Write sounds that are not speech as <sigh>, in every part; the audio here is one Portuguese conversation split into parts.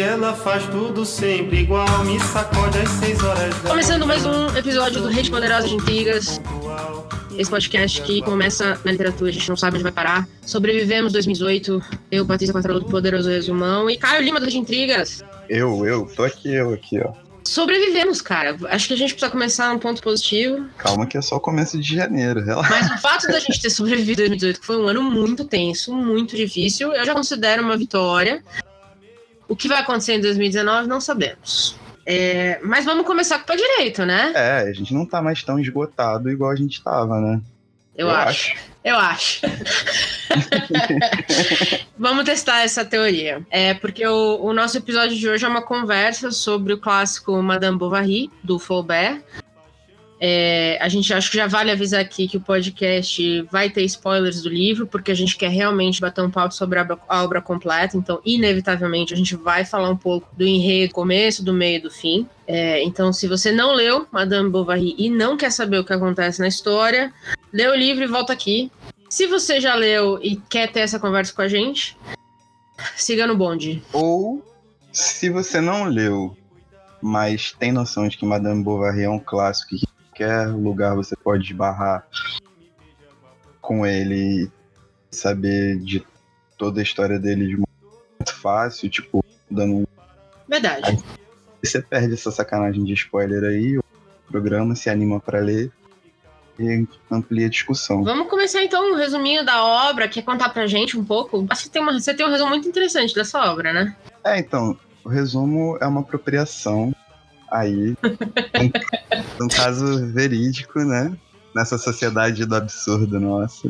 Ela faz tudo sempre igual, me sacode às seis horas da Começando mais um episódio do Rede Poderosa de Intrigas. Esse podcast que começa na literatura, a gente não sabe onde vai parar. Sobrevivemos 2018. Eu, Patrícia Quatrolo do Poderoso Resumão e Caio Lima do Rede Intrigas. Eu, eu, tô aqui, eu aqui, ó. Sobrevivemos, cara. Acho que a gente precisa começar um ponto positivo. Calma que é só o começo de janeiro, relaxa. Mas o fato da gente ter sobrevivido em 2018, que foi um ano muito tenso, muito difícil, eu já considero uma vitória. O que vai acontecer em 2019, não sabemos. É, mas vamos começar com o pé direito, né? É, a gente não tá mais tão esgotado igual a gente tava, né? Eu, eu acho. acho. Eu acho. <laughs> Vamos testar essa teoria. É porque o, o, nosso episódio de hoje é uma conversa sobre o clássico Madame Bovary, do Flaubert. É, a gente acho que já vale avisar aqui que o podcast vai ter spoilers do livro, porque a gente quer realmente bater um papo sobre a obra, completa, então, inevitavelmente, a gente vai falar um pouco do enredo, começo, do meio e do fim. É, então, se você não leu Madame Bovary e não quer saber o que acontece na história, lê o livro e volta aqui. Se você já leu e quer ter essa conversa com a gente, siga no bonde. Ou, se você não leu, mas tem noção de que Madame Bovary é um clássico que qualquer lugar você pode esbarrar com ele e saber de toda a história dele de muito fácil, tipo, dando um. Verdade. Aí você perde essa sacanagem de spoiler aí, o programa se anima para ler e amplia a discussão. Vamos começar então um resuminho da obra, quer contar pra gente um pouco? Acho que tem uma, você tem um resumo muito interessante dessa obra, né? É, então, o resumo é uma apropriação aí, um, um caso verídico, né? Nessa sociedade do absurdo nossa.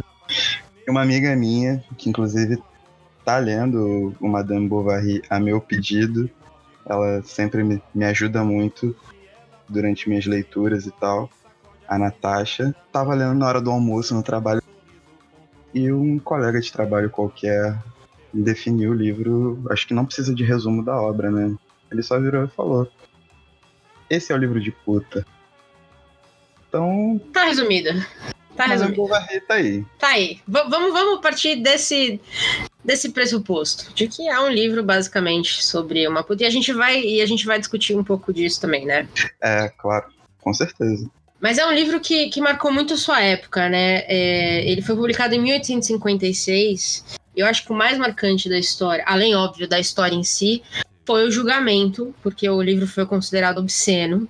Uma amiga minha, que inclusive tá lendo o Madame Bovary a meu pedido, ela sempre me, me ajuda muito durante minhas leituras e tal. A Natasha tava lendo na hora do almoço no trabalho e um colega de trabalho qualquer definiu o livro. Acho que não precisa de resumo da obra, né? Ele só virou e falou: esse é o livro de puta. Então. Tá resumida. Tá resumido. Tá aí. Tá aí. V vamos, vamos partir desse, desse pressuposto. De que é um livro, basicamente, sobre uma puta. E a gente vai, e a gente vai discutir um pouco disso também, né? É, claro. Com certeza. Mas é um livro que, que marcou muito sua época, né? É, ele foi publicado em 1856. Eu acho que o mais marcante da história, além, óbvio, da história em si, foi o julgamento, porque o livro foi considerado obsceno.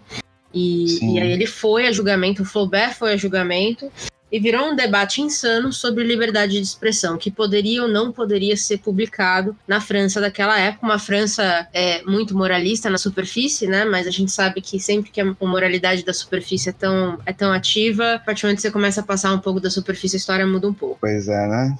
E, e, aí ele foi a julgamento, o Flaubert foi a julgamento, e virou um debate insano sobre liberdade de expressão, que poderia ou não poderia ser publicado na França daquela época, uma França é, muito moralista na superfície, né? Mas a gente sabe que sempre que a moralidade da superfície é tão, é tão ativa, a partir do momento que você começa a passar um pouco da superfície, a história muda um pouco. Pois é, né?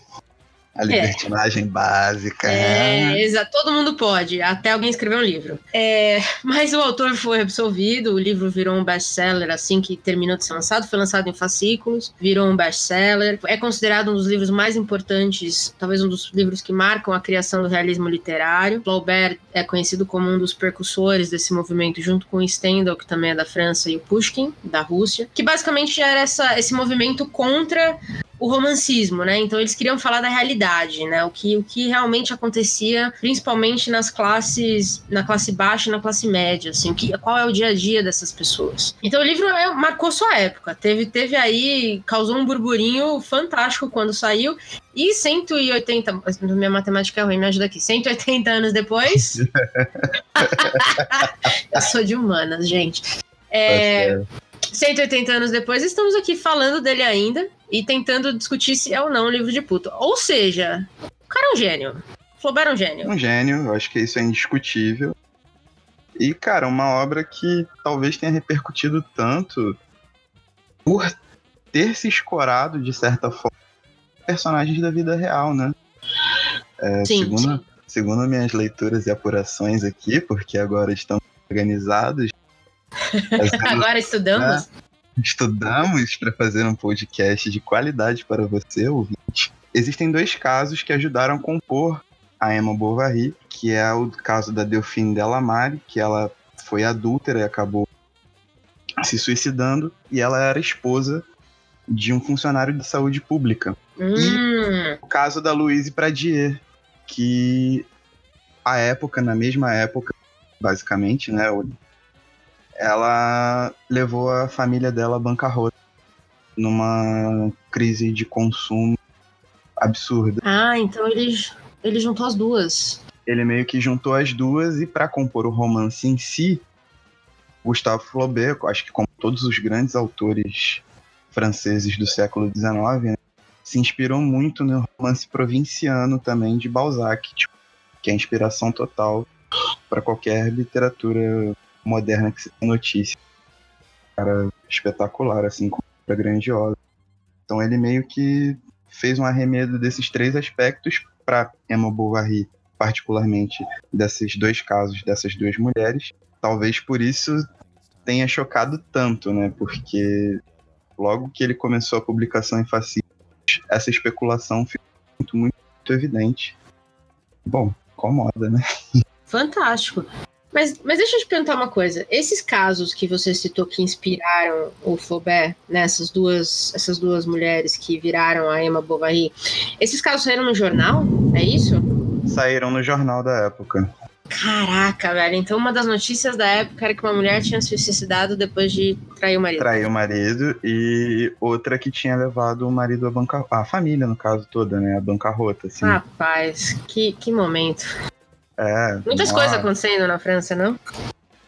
A libertinagem é. básica. É, exato. Todo mundo pode, até alguém escrever um livro. É, mas o autor foi absolvido, o livro virou um best-seller assim que terminou de ser lançado, foi lançado em fascículos, virou um best-seller. É considerado um dos livros mais importantes, talvez um dos livros que marcam a criação do realismo literário. Flaubert é conhecido como um dos percussores desse movimento, junto com Stendhal, que também é da França, e o Pushkin, da Rússia, que basicamente era essa, esse movimento contra o romancismo, né? Então eles queriam falar da realidade, né? O que, o que realmente acontecia, principalmente nas classes, na classe baixa e na classe média, assim, que, qual é o dia a dia dessas pessoas. Então o livro é, marcou sua época, teve, teve aí, causou um burburinho fantástico quando saiu, e 180, minha matemática é ruim, me ajuda aqui, 180 anos depois, <laughs> <laughs> eu sou de humanas, gente. É, tá 180 anos depois, estamos aqui falando dele ainda e tentando discutir se é ou não um livro de puto. Ou seja, o cara é um gênio. Flaubert é um gênio. Um gênio, eu acho que isso é indiscutível. E, cara, uma obra que talvez tenha repercutido tanto por ter se escorado, de certa forma, personagens da vida real, né? É, sim, segundo, sim. segundo minhas leituras e apurações aqui, porque agora estamos organizados, <laughs> Agora estudamos? Né? Estudamos para fazer um podcast de qualidade para você, ouvinte. Existem dois casos que ajudaram a compor a Emma Bovary, que é o caso da Delphine Delamare, que ela foi adúltera e acabou se suicidando, e ela era esposa de um funcionário de saúde pública. Hum. E o caso da Louise Pradier, que à época, na mesma época, basicamente, né? Ela levou a família dela à bancarrota numa crise de consumo absurda. Ah, então ele, ele juntou as duas. Ele meio que juntou as duas e para compor o romance em si, Gustave Flaubert, acho que como todos os grandes autores franceses do século XIX, né, se inspirou muito no romance provinciano também de Balzac, tipo, que é a inspiração total para qualquer literatura moderna que se tem notícia. Cara espetacular, assim, com grandiosa. Então ele meio que fez um arremedo desses três aspectos para Emma Bovary, particularmente desses dois casos dessas duas mulheres. Talvez por isso tenha chocado tanto, né? Porque logo que ele começou a publicação em fascículos, essa especulação ficou muito, muito, muito evidente. Bom, incomoda, né? Fantástico. Mas, mas deixa eu te perguntar uma coisa. Esses casos que você citou que inspiraram o Flaubert, né, essas duas, essas duas mulheres que viraram a Emma Bovary, esses casos saíram no jornal? É isso? Saíram no jornal da época. Caraca, velho. Então uma das notícias da época era que uma mulher tinha se suicidado depois de trair o marido. Trair o marido e outra que tinha levado o marido à bancarrota. A família, no caso, toda, né? A bancarrota, assim. Rapaz, que, que momento. É. Muitas coisas acontecendo na França, não?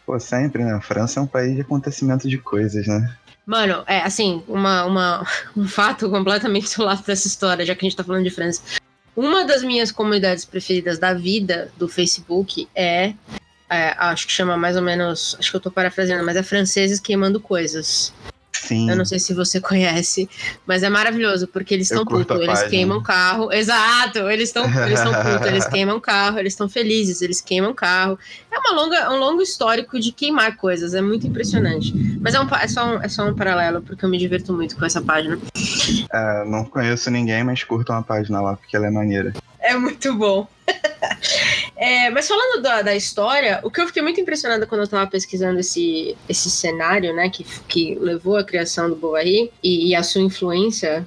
Pô, sempre, né? A França é um país de acontecimento de coisas, né? Mano, é assim, uma, uma, <laughs> um fato completamente <laughs> isolado dessa história, já que a gente tá falando de França. Uma das minhas comunidades preferidas da vida do Facebook é, é, acho que chama mais ou menos, acho que eu tô parafraseando, mas é franceses queimando coisas. Sim. Eu não sei se você conhece, mas é maravilhoso, porque eles estão putos, eles queimam carro. Exato, eles estão eles putos, eles <laughs> queimam carro, eles estão felizes, eles queimam carro. É uma longa, um longo histórico de queimar coisas, é muito impressionante. Mas é, um, é, só um, é só um paralelo, porque eu me diverto muito com essa página. É, não conheço ninguém, mas curtam a página lá, porque ela é maneira. É muito bom. É, mas falando da, da, história, o que eu fiquei muito impressionada quando eu estava pesquisando esse, esse cenário, né, que, que levou à criação do Bovary e, e a sua influência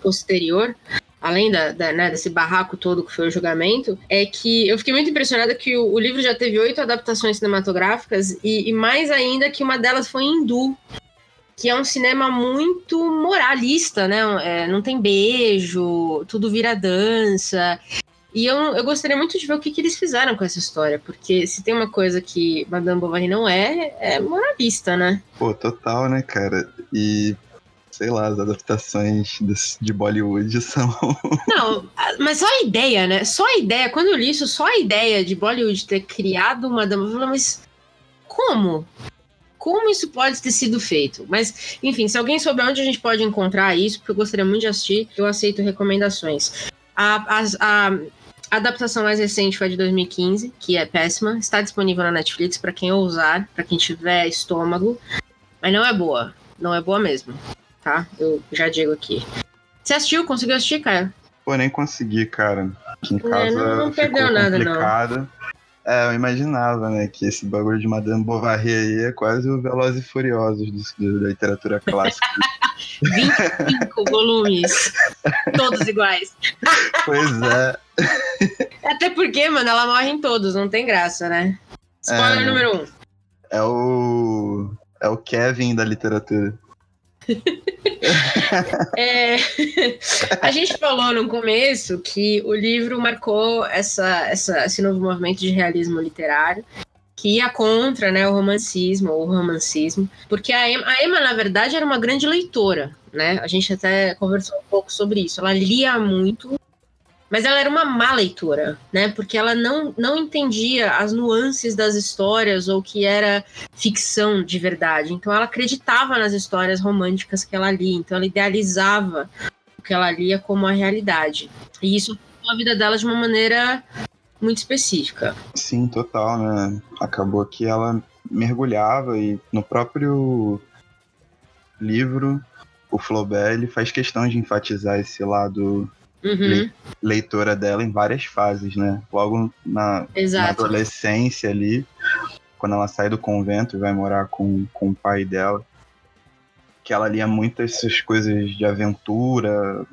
posterior, além da, da né, desse barraco todo que foi o julgamento, é que eu fiquei muito impressionada que o, o livro já teve oito adaptações cinematográficas e, e, mais ainda que uma delas foi hindu que é um cinema muito moralista, né? É, não tem beijo, tudo vira dança. E eu, eu gostaria muito de ver o que, que eles fizeram com essa história, porque se tem uma coisa que Madame Bovary não é, é moralista, né? Pô, total, né, cara? E sei lá, as adaptações de Bollywood <laughs> são. Não, mas só a ideia, né? Só a ideia, quando eu li isso, só a ideia de Bollywood ter criado uma dama, eu falei, mas como? como isso pode ter sido feito. Mas, enfim, se alguém souber onde a gente pode encontrar isso, porque eu gostaria muito de assistir, eu aceito recomendações. A, a, a, adaptação mais recente foi de 2015, que é péssima. Está disponível na Netflix para quem ousar, para quem tiver estômago. Mas não é boa. Não é boa mesmo. Tá? Eu já digo aqui. Você assistiu? Conseguiu assistir, cara? Pô, nem consegui, cara. Aqui em casa é, não, não perdeu nada, complicado. não. É, eu imaginava, né, que esse bagulho de Madame Bovary aí é quase o Velozes e Furiosos do, da literatura clássica. <laughs> 25 volumes, todos iguais. Pois é. <laughs> Até porque, mano, ela morre em todos, não tem graça, né? Spoiler é, número um. É o. É o Kevin da literatura. <laughs> é, a gente falou no começo que o livro marcou essa, essa, esse novo movimento de realismo literário que ia contra né, o romancismo ou romancismo, porque a Emma, a Emma, na verdade, era uma grande leitora, né? A gente até conversou um pouco sobre isso. Ela lia muito mas ela era uma má leitora, né? Porque ela não, não entendia as nuances das histórias ou que era ficção de verdade. Então ela acreditava nas histórias românticas que ela lia. Então ela idealizava o que ela lia como a realidade. E isso a vida dela de uma maneira muito específica. Sim, total, né? Acabou que ela mergulhava e no próprio livro o Flaubert ele faz questão de enfatizar esse lado uhum. leitora dela em várias fases, né? Logo na, na, adolescência ali, quando ela sai do convento e vai morar com, com o pai dela. Que ela lia muitas essas coisas de aventura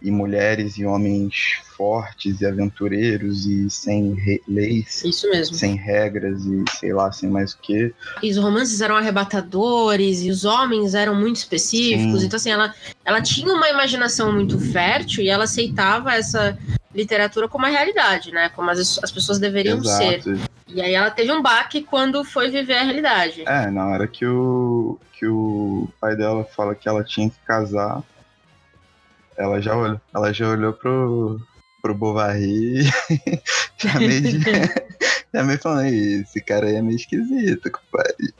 e mulheres e homens fortes e aventureiros e sem leis, Isso mesmo. sem regras e sei lá, sem mais o que. E os romances eram arrebatadores e os homens eram muito específicos. Sim. Então, assim, ela, ela tinha uma imaginação muito fértil e ela aceitava essa literatura como a realidade, né? Como as, as pessoas deveriam ser. Exato. E aí ela teve um baque quando foi viver a realidade. É, na hora que o, que o pai dela fala que ela tinha que casar, ela já olhou, ela já olhou pro, pro Bovary <laughs> já meio, <laughs> já meio falando, "Ih, esse cara aí é meio esquisito, compadre.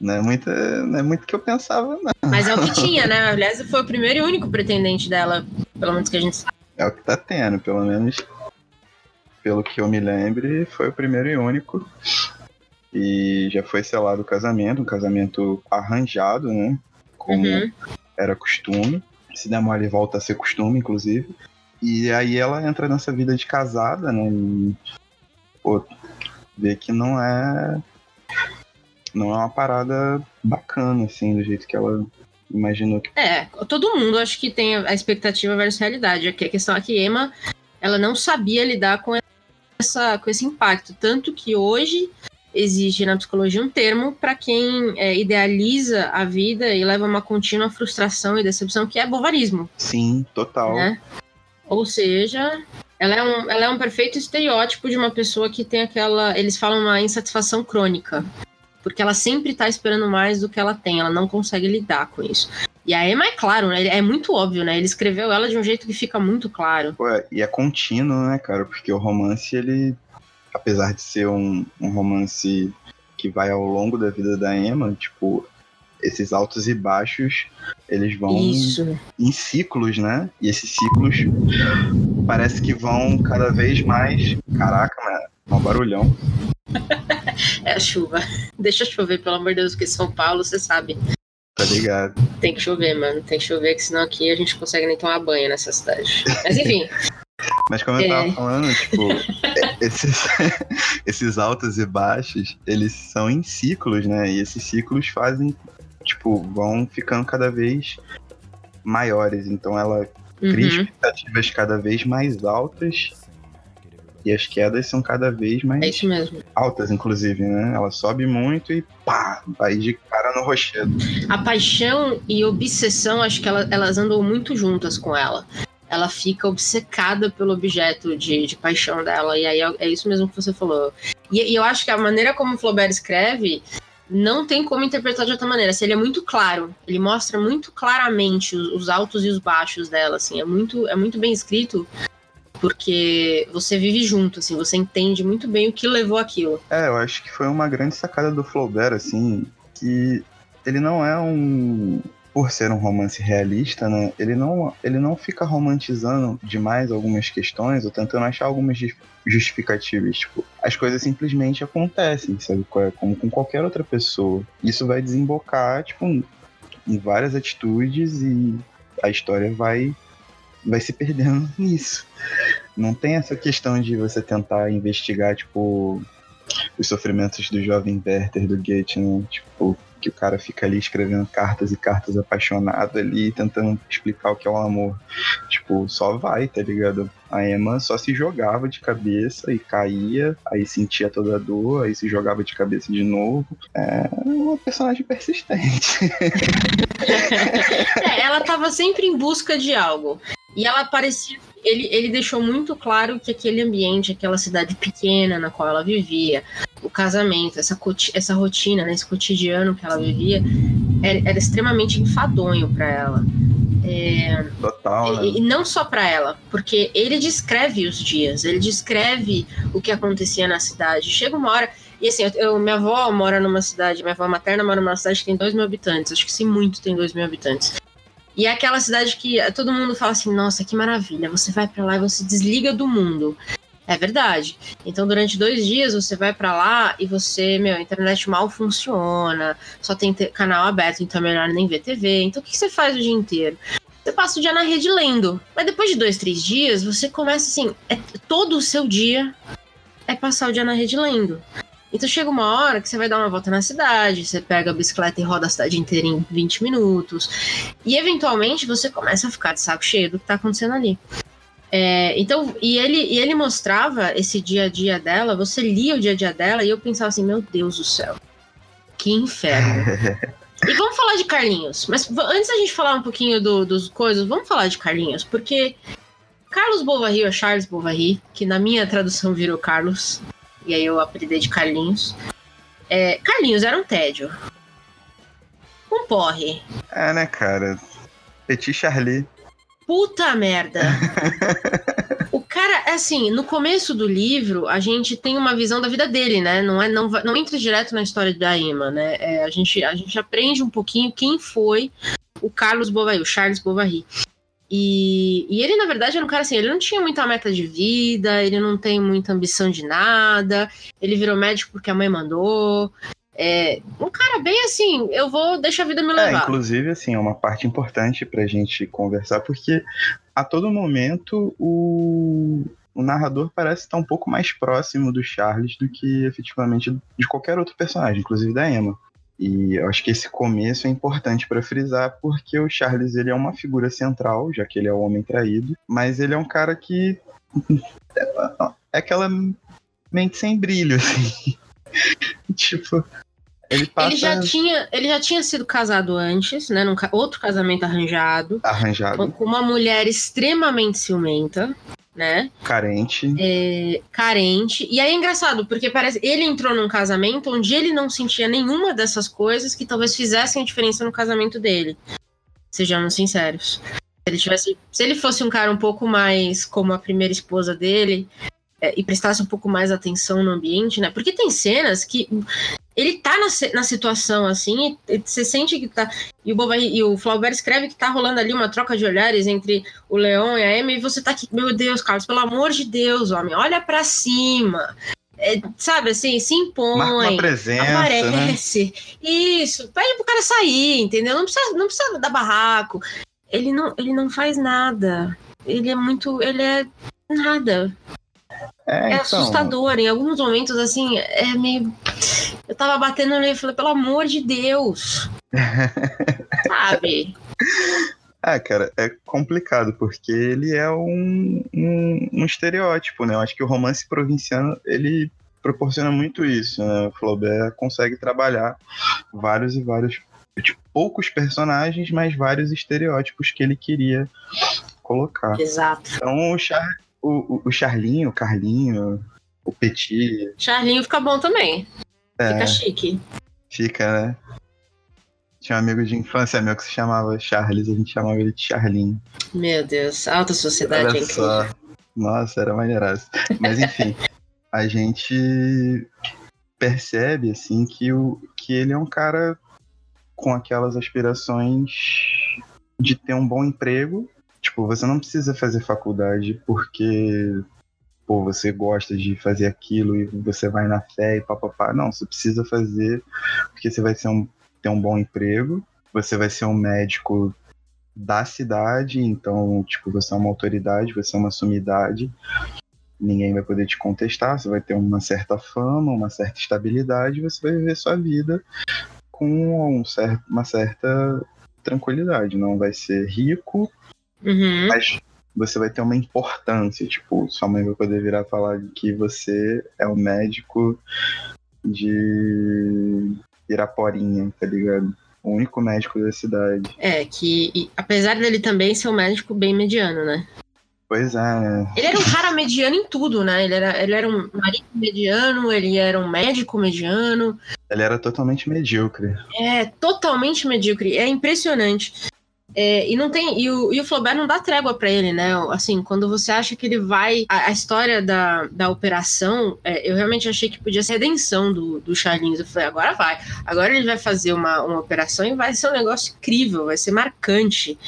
Não é muito, não é muito que eu pensava, não. Mas é o que tinha, né? Aliás, foi o primeiro e único pretendente dela, pelo menos que a gente sabe. É o que tá tendo, pelo menos pelo que eu me lembre, foi o primeiro e único. E já foi selado o casamento, um casamento arranjado, né? Como Uhum. era costume. Se der mole, volta a ser costume, inclusive. E aí ela entra nessa vida de casada, né? E, pô, vê que não é. Não é uma parada bacana, assim, do jeito que ela imaginou que. É, todo mundo acho que tem a expectativa versus realidade. A questão é que Emma, ela não sabia lidar com essa, com esse impacto. Tanto que hoje existe na psicologia um termo para quem é, idealiza a vida e leva uma contínua frustração e decepção, que é bovarismo, Sim, total. né? Ou seja, ela é, um, ela é um perfeito estereótipo de uma pessoa que tem aquela. Eles falam uma insatisfação crônica. Porque ela sempre tá esperando mais do que ela tem, ela não consegue lidar com isso. E a Emma é claro, né? É muito óbvio, né? Ele escreveu ela de um jeito que fica muito claro. Pô, e é contínuo, né, cara? Porque o romance, ele, apesar de ser um, um romance que vai ao longo da vida da Emma, tipo, esses altos e baixos, eles vão Isso. em ciclos, né? E esses ciclos parece que vão cada vez mais. Caraca, mano, é um barulhão. <laughs> É a chuva. <laughs> Deixa chover, pelo amor de Deus, porque São Paulo, você sabe. Tá ligado? Tem que chover, mano. Tem que chover, que senão aqui a gente não consegue nem tomar banho nessa cidade. Mas enfim, <laughs> Mas como eu tava É. falando, tipo, esses, <laughs> esses altos e baixos, eles são em ciclos, né? E esses ciclos fazem, tipo, vão ficando cada vez maiores. Então ela cria uhum, expectativas cada vez mais altas e as quedas são cada vez mais é isso mesmo. altas, inclusive, né? Ela sobe muito e pá, vai de cara no rochedo. A paixão e obsessão, acho que ela- elas andam muito juntas com ela. Ela fica obcecada pelo objeto de, de paixão dela. E aí é, é isso mesmo que você falou. E, e eu acho que a maneira como Flaubert escreve não tem como interpretar de outra maneira. Se ele é muito claro, ele mostra muito claramente os, os altos e os baixos dela. Assim, é muito, é muito bem escrito. Porque você vive junto, assim, você entende muito bem o que levou aquilo. É, eu acho que foi uma grande sacada do Flaubert, assim, que ele não é um. Por ser um romance realista, né? Ele não, ele não fica romantizando demais algumas questões ou tentando achar algumas jus- justificativas. Tipo, as coisas simplesmente acontecem, sabe? é? Como com qualquer outra pessoa. Isso vai desembocar, tipo, em várias atitudes e a história vai, vai se perdendo <laughs> nisso. Não tem essa questão de você tentar investigar, tipo, os sofrimentos do jovem Werther do Goethe, né? Tipo, que o cara fica ali escrevendo cartas e cartas apaixonado ali, tentando explicar o que é o amor. Tipo, só vai, tá ligado? A Emma só se jogava de cabeça e caía, aí sentia toda a dor, aí se jogava de cabeça de novo. É uma personagem persistente. <laughs> É, ela tava sempre em busca de algo. E ela parecia. Ele, ele deixou muito claro que aquele ambiente, aquela cidade pequena na qual ela vivia, o casamento, essa, essa rotina, né, esse cotidiano que ela vivia, era, era extremamente enfadonho para ela. É, Total, né? e, e não só para ela, porque ele descreve os dias, ele descreve o que acontecia na cidade. Chega uma hora. E assim, eu, minha avó mora numa cidade, minha avó materna mora numa cidade que tem 2 mil habitantes. Acho que se muito tem 2 mil habitantes. E é aquela cidade que todo mundo fala assim: nossa, que maravilha, você vai para lá e você desliga do mundo. É verdade. Então, durante dois dias, você vai para lá e você, meu, a internet mal funciona, só tem te- canal aberto, então é melhor nem ver TV. Então, o que você faz o dia inteiro? Você passa o dia na rede lendo. Mas depois de dois, três dias, você começa assim: é, todo o seu dia é passar o dia na rede lendo. Então chega uma hora que você vai dar uma volta na cidade, você pega a bicicleta e roda a cidade inteira em 20 minutos. E eventualmente você começa a ficar de saco cheio do que tá acontecendo ali. É, então, e ele, e ele mostrava esse dia a dia dela, você lia o dia a dia dela e eu pensava assim, meu Deus do céu, que inferno. <laughs> e vamos falar de Carlinhos, mas antes da gente falar um pouquinho do, dos coisas, vamos falar de Carlinhos, porque Carlos Bovary ou Charles Bovary, que na minha tradução virou Carlos, e aí eu aprendi de Carlinhos. É, Carlinhos era um tédio. Um porre. É, né, cara? Petit Charlie. Puta merda. <laughs> o cara, assim, no começo do livro, a gente tem uma visão da vida dele, né? Não, é, não, não entra direto na história da Emma, né? É, a, gente, a gente aprende um pouquinho quem foi o Carlos Bovary, o Charles Bovary. E, e, ele, na verdade, era um cara assim, ele não tinha muita meta de vida, ele não tem muita ambição de nada, ele virou médico porque a mãe mandou. É, um cara bem assim, eu vou deixar a vida me é, levar. É, inclusive, assim, é uma parte importante pra gente conversar, porque a todo momento o, o narrador parece estar um pouco mais próximo do Charles do que efetivamente de qualquer outro personagem, inclusive da Emma. E eu acho que esse começo é importante para frisar, porque o Charles ele é uma figura central, já que ele é o homem traído, mas ele é um cara que é aquela mente sem brilho, assim. <laughs> tipo, ele, passa... ele, já tinha, ele já tinha sido casado antes, né? Num outro casamento arranjado. Arranjado. Com uma mulher extremamente ciumenta né? Carente. É, carente. E aí é engraçado, porque parece ele entrou num casamento onde ele não sentia nenhuma dessas coisas que talvez fizessem a diferença no casamento dele. Sejamos sinceros. Se ele tivesse, se ele fosse um cara um pouco mais como a primeira esposa dele, é, e prestasse um pouco mais atenção no ambiente, né? Porque tem cenas que ele tá na, na situação assim, e, você sente que tá. E o, Boba, e o Flaubert escreve que tá rolando ali uma troca de olhares entre o Leão e a Emma, e você tá aqui, meu Deus, Carlos, pelo amor de Deus, homem, olha para cima. É, sabe assim, se impõe, uma presença, aparece. Né? Isso, pede pro cara sair, entendeu? Não precisa, não precisa dar barraco. Ele não, ele não faz nada. Ele é muito. Ele é nada. É, é então... assustador. Em alguns momentos, assim, é meio. Eu tava batendo nele e falei, pelo amor de Deus. <laughs> Sabe? É, cara, é complicado, porque ele é um, um, um, estereótipo, né? Eu acho que o romance provinciano, ele proporciona muito isso, né? O Flaubert consegue trabalhar vários e vários, tipo, poucos personagens, mas vários estereótipos que ele queria colocar. Exato. Então, o, Char o, o Charlinho, o Carlinho, o Petit. Charlinho fica bom também. É, fica chique. Fica, né? Tinha um amigo de infância meu que se chamava Charles, a gente chamava ele de Charlinho. Meu Deus, alta sociedade Olha é Só. Nossa, era maneiraço. Mas enfim, a gente percebe assim que, o, que ele é um cara com aquelas aspirações de ter um bom emprego Tipo, você não precisa fazer faculdade porque pô, você gosta de fazer aquilo e você vai na fé e papapá. Não, você precisa fazer porque você vai ser um, ter um bom emprego, você vai ser um médico da cidade, então, tipo, você é uma autoridade, você é uma sumidade, ninguém vai poder te contestar, você vai ter uma certa fama, uma certa estabilidade, você vai viver sua vida com um certo, uma certa tranquilidade, não vai ser rico, Uhum. Mas você vai ter uma importância, tipo, sua mãe vai poder virar falar que você é o médico de Iraporinha, tá ligado? O único médico da cidade. É, que e, apesar dele também ser um médico bem mediano, né? Pois é. Né? Ele era um cara mediano em tudo, né? Ele era, ele era um marido mediano, ele era um médico mediano. Ele era totalmente medíocre. É, totalmente medíocre. É impressionante. É, e não tem e o, e o Flaubert não dá trégua para ele, né? Assim, quando você acha que ele vai. A, a história da, da operação, é, eu realmente achei que podia ser redenção do, do Charlinhos. Eu falei, agora vai. Agora ele vai fazer uma, uma operação e vai ser um negócio incrível, vai ser marcante.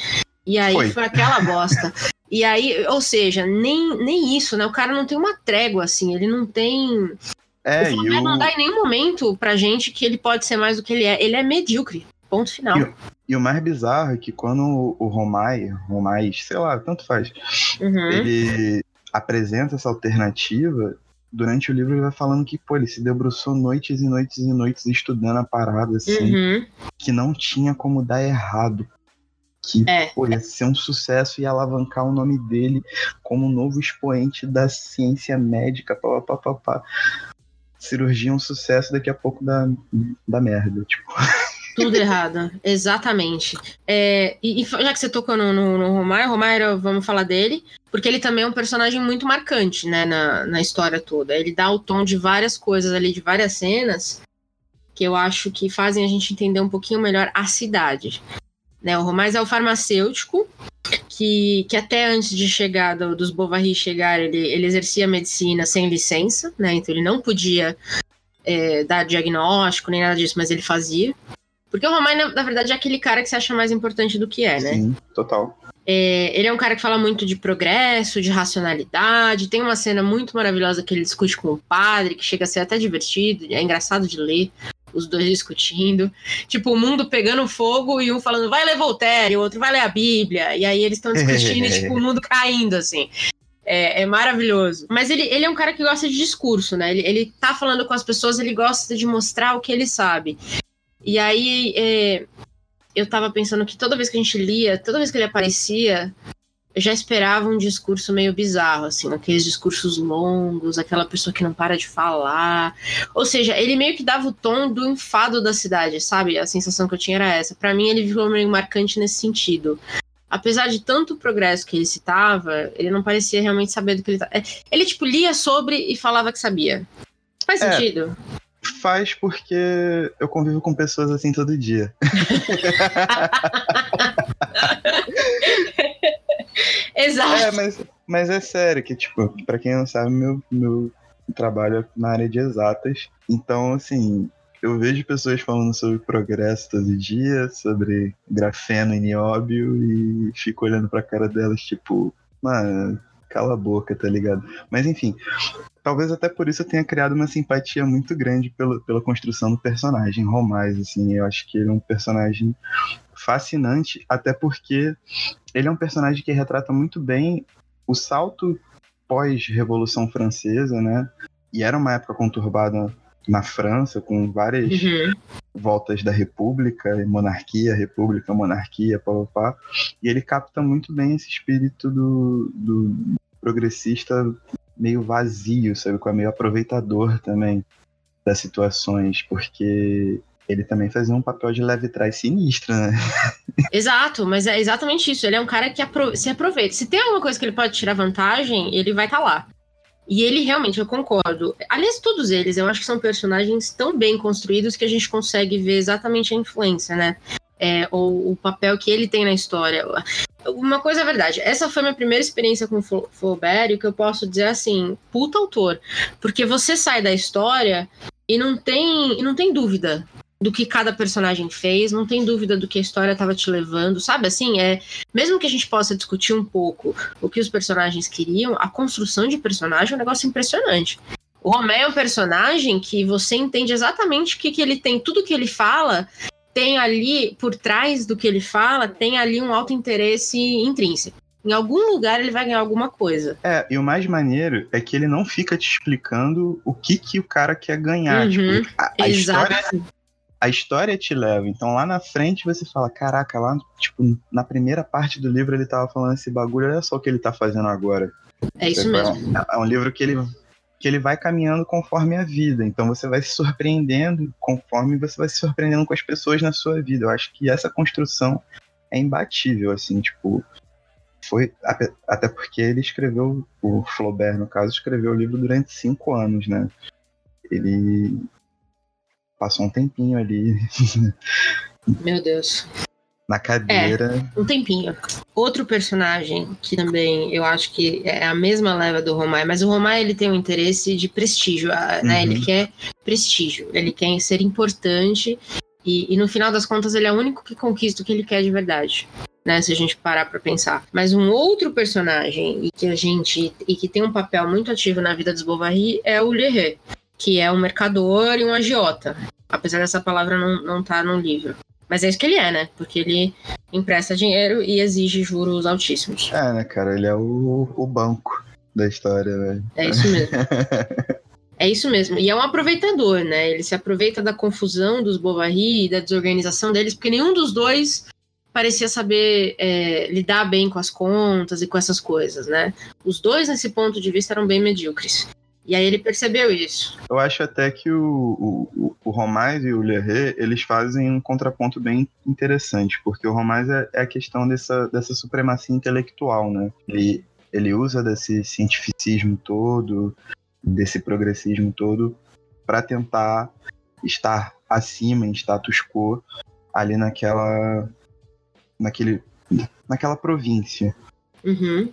E aí foi, foi aquela <laughs> bosta. E aí, ou seja, nem, nem isso, né? O cara não tem uma trégua, assim, ele não tem. É, o Flaubert não dá em nenhum momento pra gente que ele pode ser mais do que ele é. Ele é medíocre. Ponto final. E, e o mais bizarro é que quando o Romai, Romai, sei lá, tanto faz, uhum. ele apresenta essa alternativa, durante o livro ele vai falando que, pô, ele se debruçou noites e noites e noites estudando a parada, assim, Uhum. que não tinha como dar errado. Que, É. pô, ia ser um sucesso e alavancar o nome dele como um novo expoente da ciência médica, pá, pá, pá, pá. Cirurgia é um sucesso, daqui a pouco dá, dá merda, tipo. <laughs> Tudo errado, exatamente. É, e, e já que você tocou no, no, no Romário, Romário, vamos falar dele, porque ele também é um personagem muito marcante, né, na, na história toda. Ele dá o tom de várias coisas ali, de várias cenas, que eu acho que fazem a gente entender um pouquinho melhor a cidade. Né, o Romais é o farmacêutico, que, que até antes de chegar, do- dos Bovary chegar, ele, ele exercia medicina sem licença, né, então ele não podia é, dar diagnóstico nem nada disso, mas ele fazia. Porque o Romain, na, na verdade, é aquele cara que se acha mais importante do que é, né? Sim, total. É, ele é um cara que fala muito de progresso, de racionalidade. Tem uma cena muito maravilhosa que ele discute com o padre, que chega a ser até divertido, é engraçado de ler. Os dois discutindo. Tipo, o mundo pegando fogo e um falando, vai ler Voltaire, o outro vai ler a Bíblia. E aí eles estão discutindo e, tipo, o mundo caindo, assim. É, é maravilhoso. Mas ele, ele é um cara que gosta de discurso, né? Ele, ele tá falando com as pessoas, ele gosta de mostrar o que ele sabe. E aí, é, eu tava pensando que toda vez que a gente lia, toda vez que ele aparecia, eu já esperava um discurso meio bizarro, assim, aqueles discursos longos, aquela pessoa que não para de falar. Ou seja, ele meio que dava o tom do enfado da cidade, sabe? A sensação que eu tinha era essa. Para mim, ele ficou meio marcante nesse sentido. Apesar de tanto progresso que ele citava, ele não parecia realmente saber do que ele é, Ele, tipo, lia sobre e falava que sabia. Faz É. sentido? Faz porque eu convivo com pessoas assim todo dia. <laughs> Exato. É, mas, mas é sério que, tipo, pra quem não sabe, meu, meu trabalho é na área de exatas. Então, assim, eu vejo pessoas falando sobre progresso todo dia, sobre grafeno e nióbio, e fico olhando pra cara delas, tipo, mano, cala a boca, tá ligado? Mas enfim, talvez até por isso eu tenha criado uma simpatia muito grande pela, pela construção do personagem, Romais, assim, eu acho que ele é um personagem fascinante, até porque ele é um personagem que retrata muito bem o salto pós-Revolução Francesa, né? E era uma época conturbada na França, com várias Uhum. voltas da República, monarquia, República, monarquia, pá, pá, pá. E ele capta muito bem esse espírito do, do progressista meio vazio, sabe? Com meio aproveitador também das situações, porque ele também fazia um papel de leve trás sinistro, né? <laughs> Exato, mas é exatamente isso. Ele é um cara que apro- se aproveita. Se tem alguma coisa que ele pode tirar vantagem, ele vai estar lá. E ele realmente, eu concordo. Aliás, todos eles, eu acho que são personagens tão bem construídos que a gente consegue ver exatamente a influência, né? É, ou o papel que ele tem na história. Uma coisa é verdade, essa foi minha primeira experiência com Fla- Flaubert, que eu posso dizer assim, puta autor. Porque você sai da história e não tem, e não tem dúvida do que cada personagem fez, não tem dúvida do que a história estava te levando, sabe? Assim, é mesmo que a gente possa discutir um pouco o que os personagens queriam, a construção de personagem é um negócio impressionante. O Romé é um personagem que você entende exatamente o que, que ele tem, tudo que ele fala tem ali por trás do que ele fala, tem ali um alto interesse intrínseco. Em algum lugar ele vai ganhar alguma coisa. É, e o mais maneiro é que ele não fica te explicando o que, que o cara quer ganhar. Uhum, Tipo, a, a história Exato. a história te leva. Então lá na frente você fala, caraca, lá, tipo, na primeira parte do livro ele tava falando esse bagulho, olha só o que ele tá fazendo agora. É isso Tipo, mesmo. É, é um livro que ele, que ele vai caminhando conforme a vida. Então você vai se surpreendendo conforme você vai se surpreendendo com as pessoas na sua vida. Eu acho que essa construção é imbatível, assim, tipo. Foi, até- porque ele escreveu, o Flaubert, no caso, escreveu o livro durante cinco anos, né? Ele passou um tempinho ali Meu Deus. Na cadeira. Um tempinho. Outro personagem que também eu acho que é a mesma leva do Romai, mas o Romai ele tem um interesse de prestígio, ah, né? Uhum. Ele quer prestígio, ele quer ser importante e, e no final das contas ele é o único que conquista o que ele quer de verdade. Né, se a gente parar pra pensar. Mas um outro personagem e que a gente e que tem um papel muito ativo na vida dos Bovary é o Lerret, que é um mercador e um agiota. Apesar dessa palavra não, não estar no livro. Mas é isso que ele é, né? Porque ele empresta dinheiro e exige juros altíssimos. É, né, cara? Ele é o, o banco da história, né? É isso mesmo. É isso mesmo. E é um aproveitador, né? Ele se aproveita da confusão dos Bovary e da desorganização deles, porque nenhum dos dois parecia saber é, lidar bem com as contas e com essas coisas, né? Os dois, nesse ponto de vista, eram bem medíocres. E aí ele percebeu isso. Eu acho até que o, o, o Romais e o Lerré, eles fazem um contraponto bem interessante, porque o Romais é, é a questão dessa, dessa supremacia intelectual, né? Ele, ele usa desse cientificismo todo, desse progressismo todo para tentar estar acima em status quo ali naquela naquele naquela província. Uhum.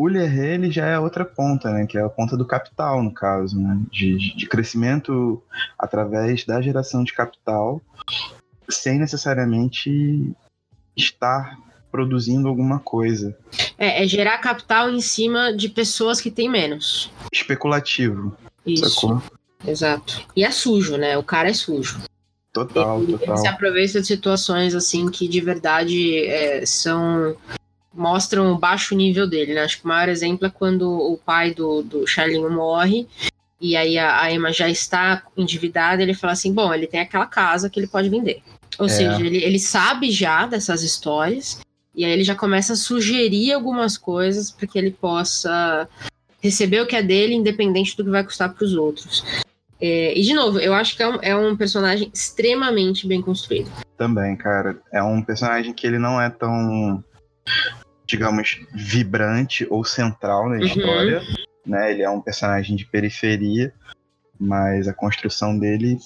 O Lerré, ele já é outra ponta, né? Que é a ponta do capital, no caso, né? De, de crescimento através da geração de capital, sem necessariamente estar produzindo alguma coisa. É, é gerar capital em cima de pessoas que têm menos. Especulativo. Isso. Sacou? Exato. E é sujo, né? O cara é sujo. Total, ele, total. Ele se aproveita de situações assim que de verdade é, são mostram o baixo nível dele, né? Acho que o maior exemplo é quando o pai do, do Charlinho morre e aí a, a Emma já está endividada, ele fala assim, bom, ele tem aquela casa que ele pode vender. Ou É. seja, ele, ele sabe já dessas histórias e aí ele já começa a sugerir algumas coisas para que ele possa receber o que é dele, independente do que vai custar para os outros. É, e de novo, eu acho que é um, é um personagem extremamente bem construído. Também, cara. É um personagem que ele não é tão, digamos, vibrante ou central na Uhum. história. Né? Ele é um personagem de periferia, mas a construção dele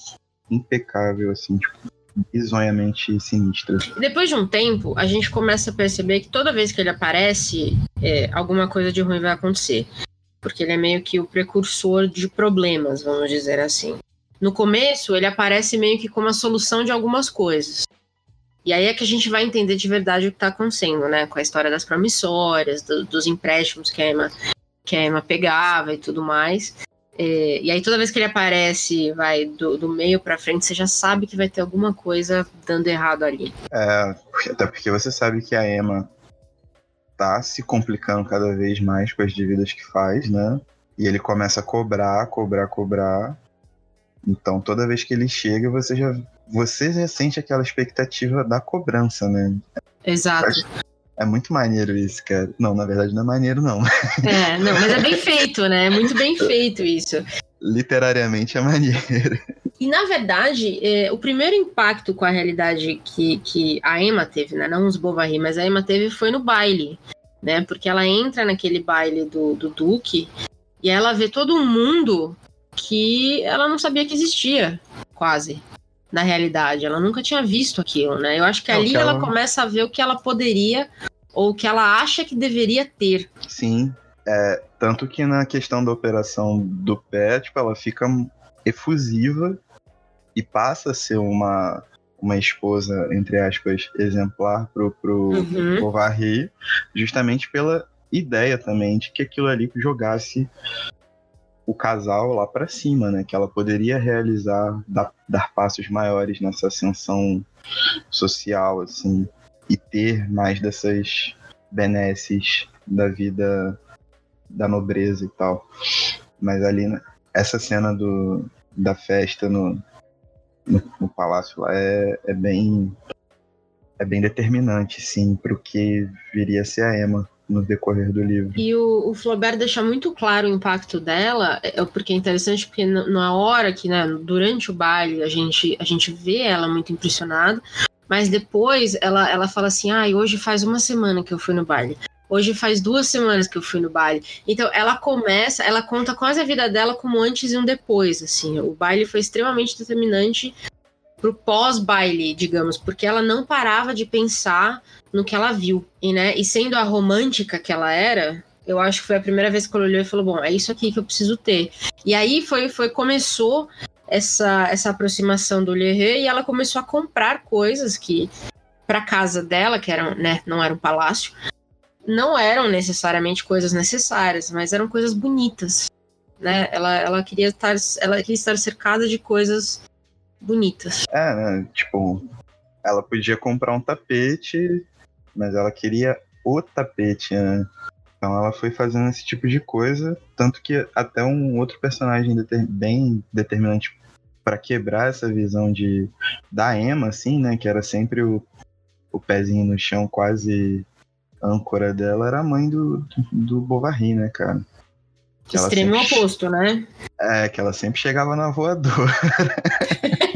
impecável, assim, tipo, bizonhamente sinistra. Depois de um tempo, a gente começa a perceber que toda vez que ele aparece, é, alguma coisa de ruim vai acontecer. Porque ele é meio que o precursor de problemas, vamos dizer assim. No começo, ele aparece meio que como a solução de algumas coisas. E aí é que a gente vai entender de verdade o que está acontecendo, né? Com a história das promissórias, do- dos empréstimos que a Emma, que a Emma pegava e tudo mais. É, e aí toda vez que ele aparece, vai do, do meio pra frente, você já sabe que vai ter alguma coisa dando errado ali. É, até porque você sabe que a Emma tá se complicando cada vez mais com as dívidas que faz, né? E ele começa a cobrar, cobrar, cobrar. Então toda vez que ele chega, você já você já sente aquela expectativa da cobrança, né? Exato. É muito maneiro isso, cara. Não, na verdade não é maneiro, não. <laughs> É, não, mas é bem feito, né? É muito bem feito isso. Literariamente é maneiro. E, na verdade, é, o primeiro impacto com a realidade que, que a Emma teve, né? Não os Bovary, mas a Emma teve foi no baile, né? Porque ela entra naquele baile do, do Duque e ela vê todo mundo que ela não sabia que existia, quase. Na realidade, ela nunca tinha visto aquilo, né? Eu acho que Não, ali ela ela- começa a ver o que ela poderia ou o que ela acha que deveria ter. Sim. É, tanto que na questão da operação do pé, tipo, ela fica efusiva e passa a ser uma, uma esposa, entre aspas, exemplar pro, pro Uhum. Bovary, justamente pela ideia também de que aquilo ali jogasse o casal lá pra cima, né? Que ela poderia realizar, dar, dar passos maiores nessa ascensão social, assim, e ter mais dessas benesses da vida da nobreza e tal. Mas ali, né, essa cena do, da festa no, no, no palácio lá é, é bem é bem determinante, sim, pro que viria a ser a Emma no decorrer do livro. E o, o Flaubert deixa muito claro o impacto dela, é, porque é interessante porque na- hora que, né, durante o baile, a gente, a gente vê ela muito impressionada, mas depois ela, ela fala assim, ai, hoje faz uma semana que eu fui no baile. Hoje faz duas semanas que eu fui no baile. Então ela começa, ela conta quase a vida dela como antes e um depois, assim. O baile foi extremamente determinante pro pós-baile, digamos, porque ela não parava de pensar no que ela viu. E, né, e sendo a romântica que ela era, eu acho que foi a primeira vez que ela olhou e falou: Bom, é isso aqui que eu preciso ter. E aí foi, foi começou essa, essa aproximação do Lerré e ela começou a comprar coisas que, para casa dela, que eram, né, não era um palácio, não eram necessariamente coisas necessárias, mas eram coisas bonitas. Né? Ela, ela, queria estar, ela queria estar cercada de coisas bonitas. É, né? Tipo, ela podia comprar um tapete, mas ela queria o tapete, né? Então ela foi fazendo esse tipo de coisa, tanto que até um outro personagem deter bem determinante para quebrar essa visão de da Emma, assim, né, que era sempre o, o pezinho no chão, quase âncora dela, era a mãe do, do Bovary, né, cara? Que Extremo sempre... oposto, né? É, que ela sempre chegava na voadora. <laughs>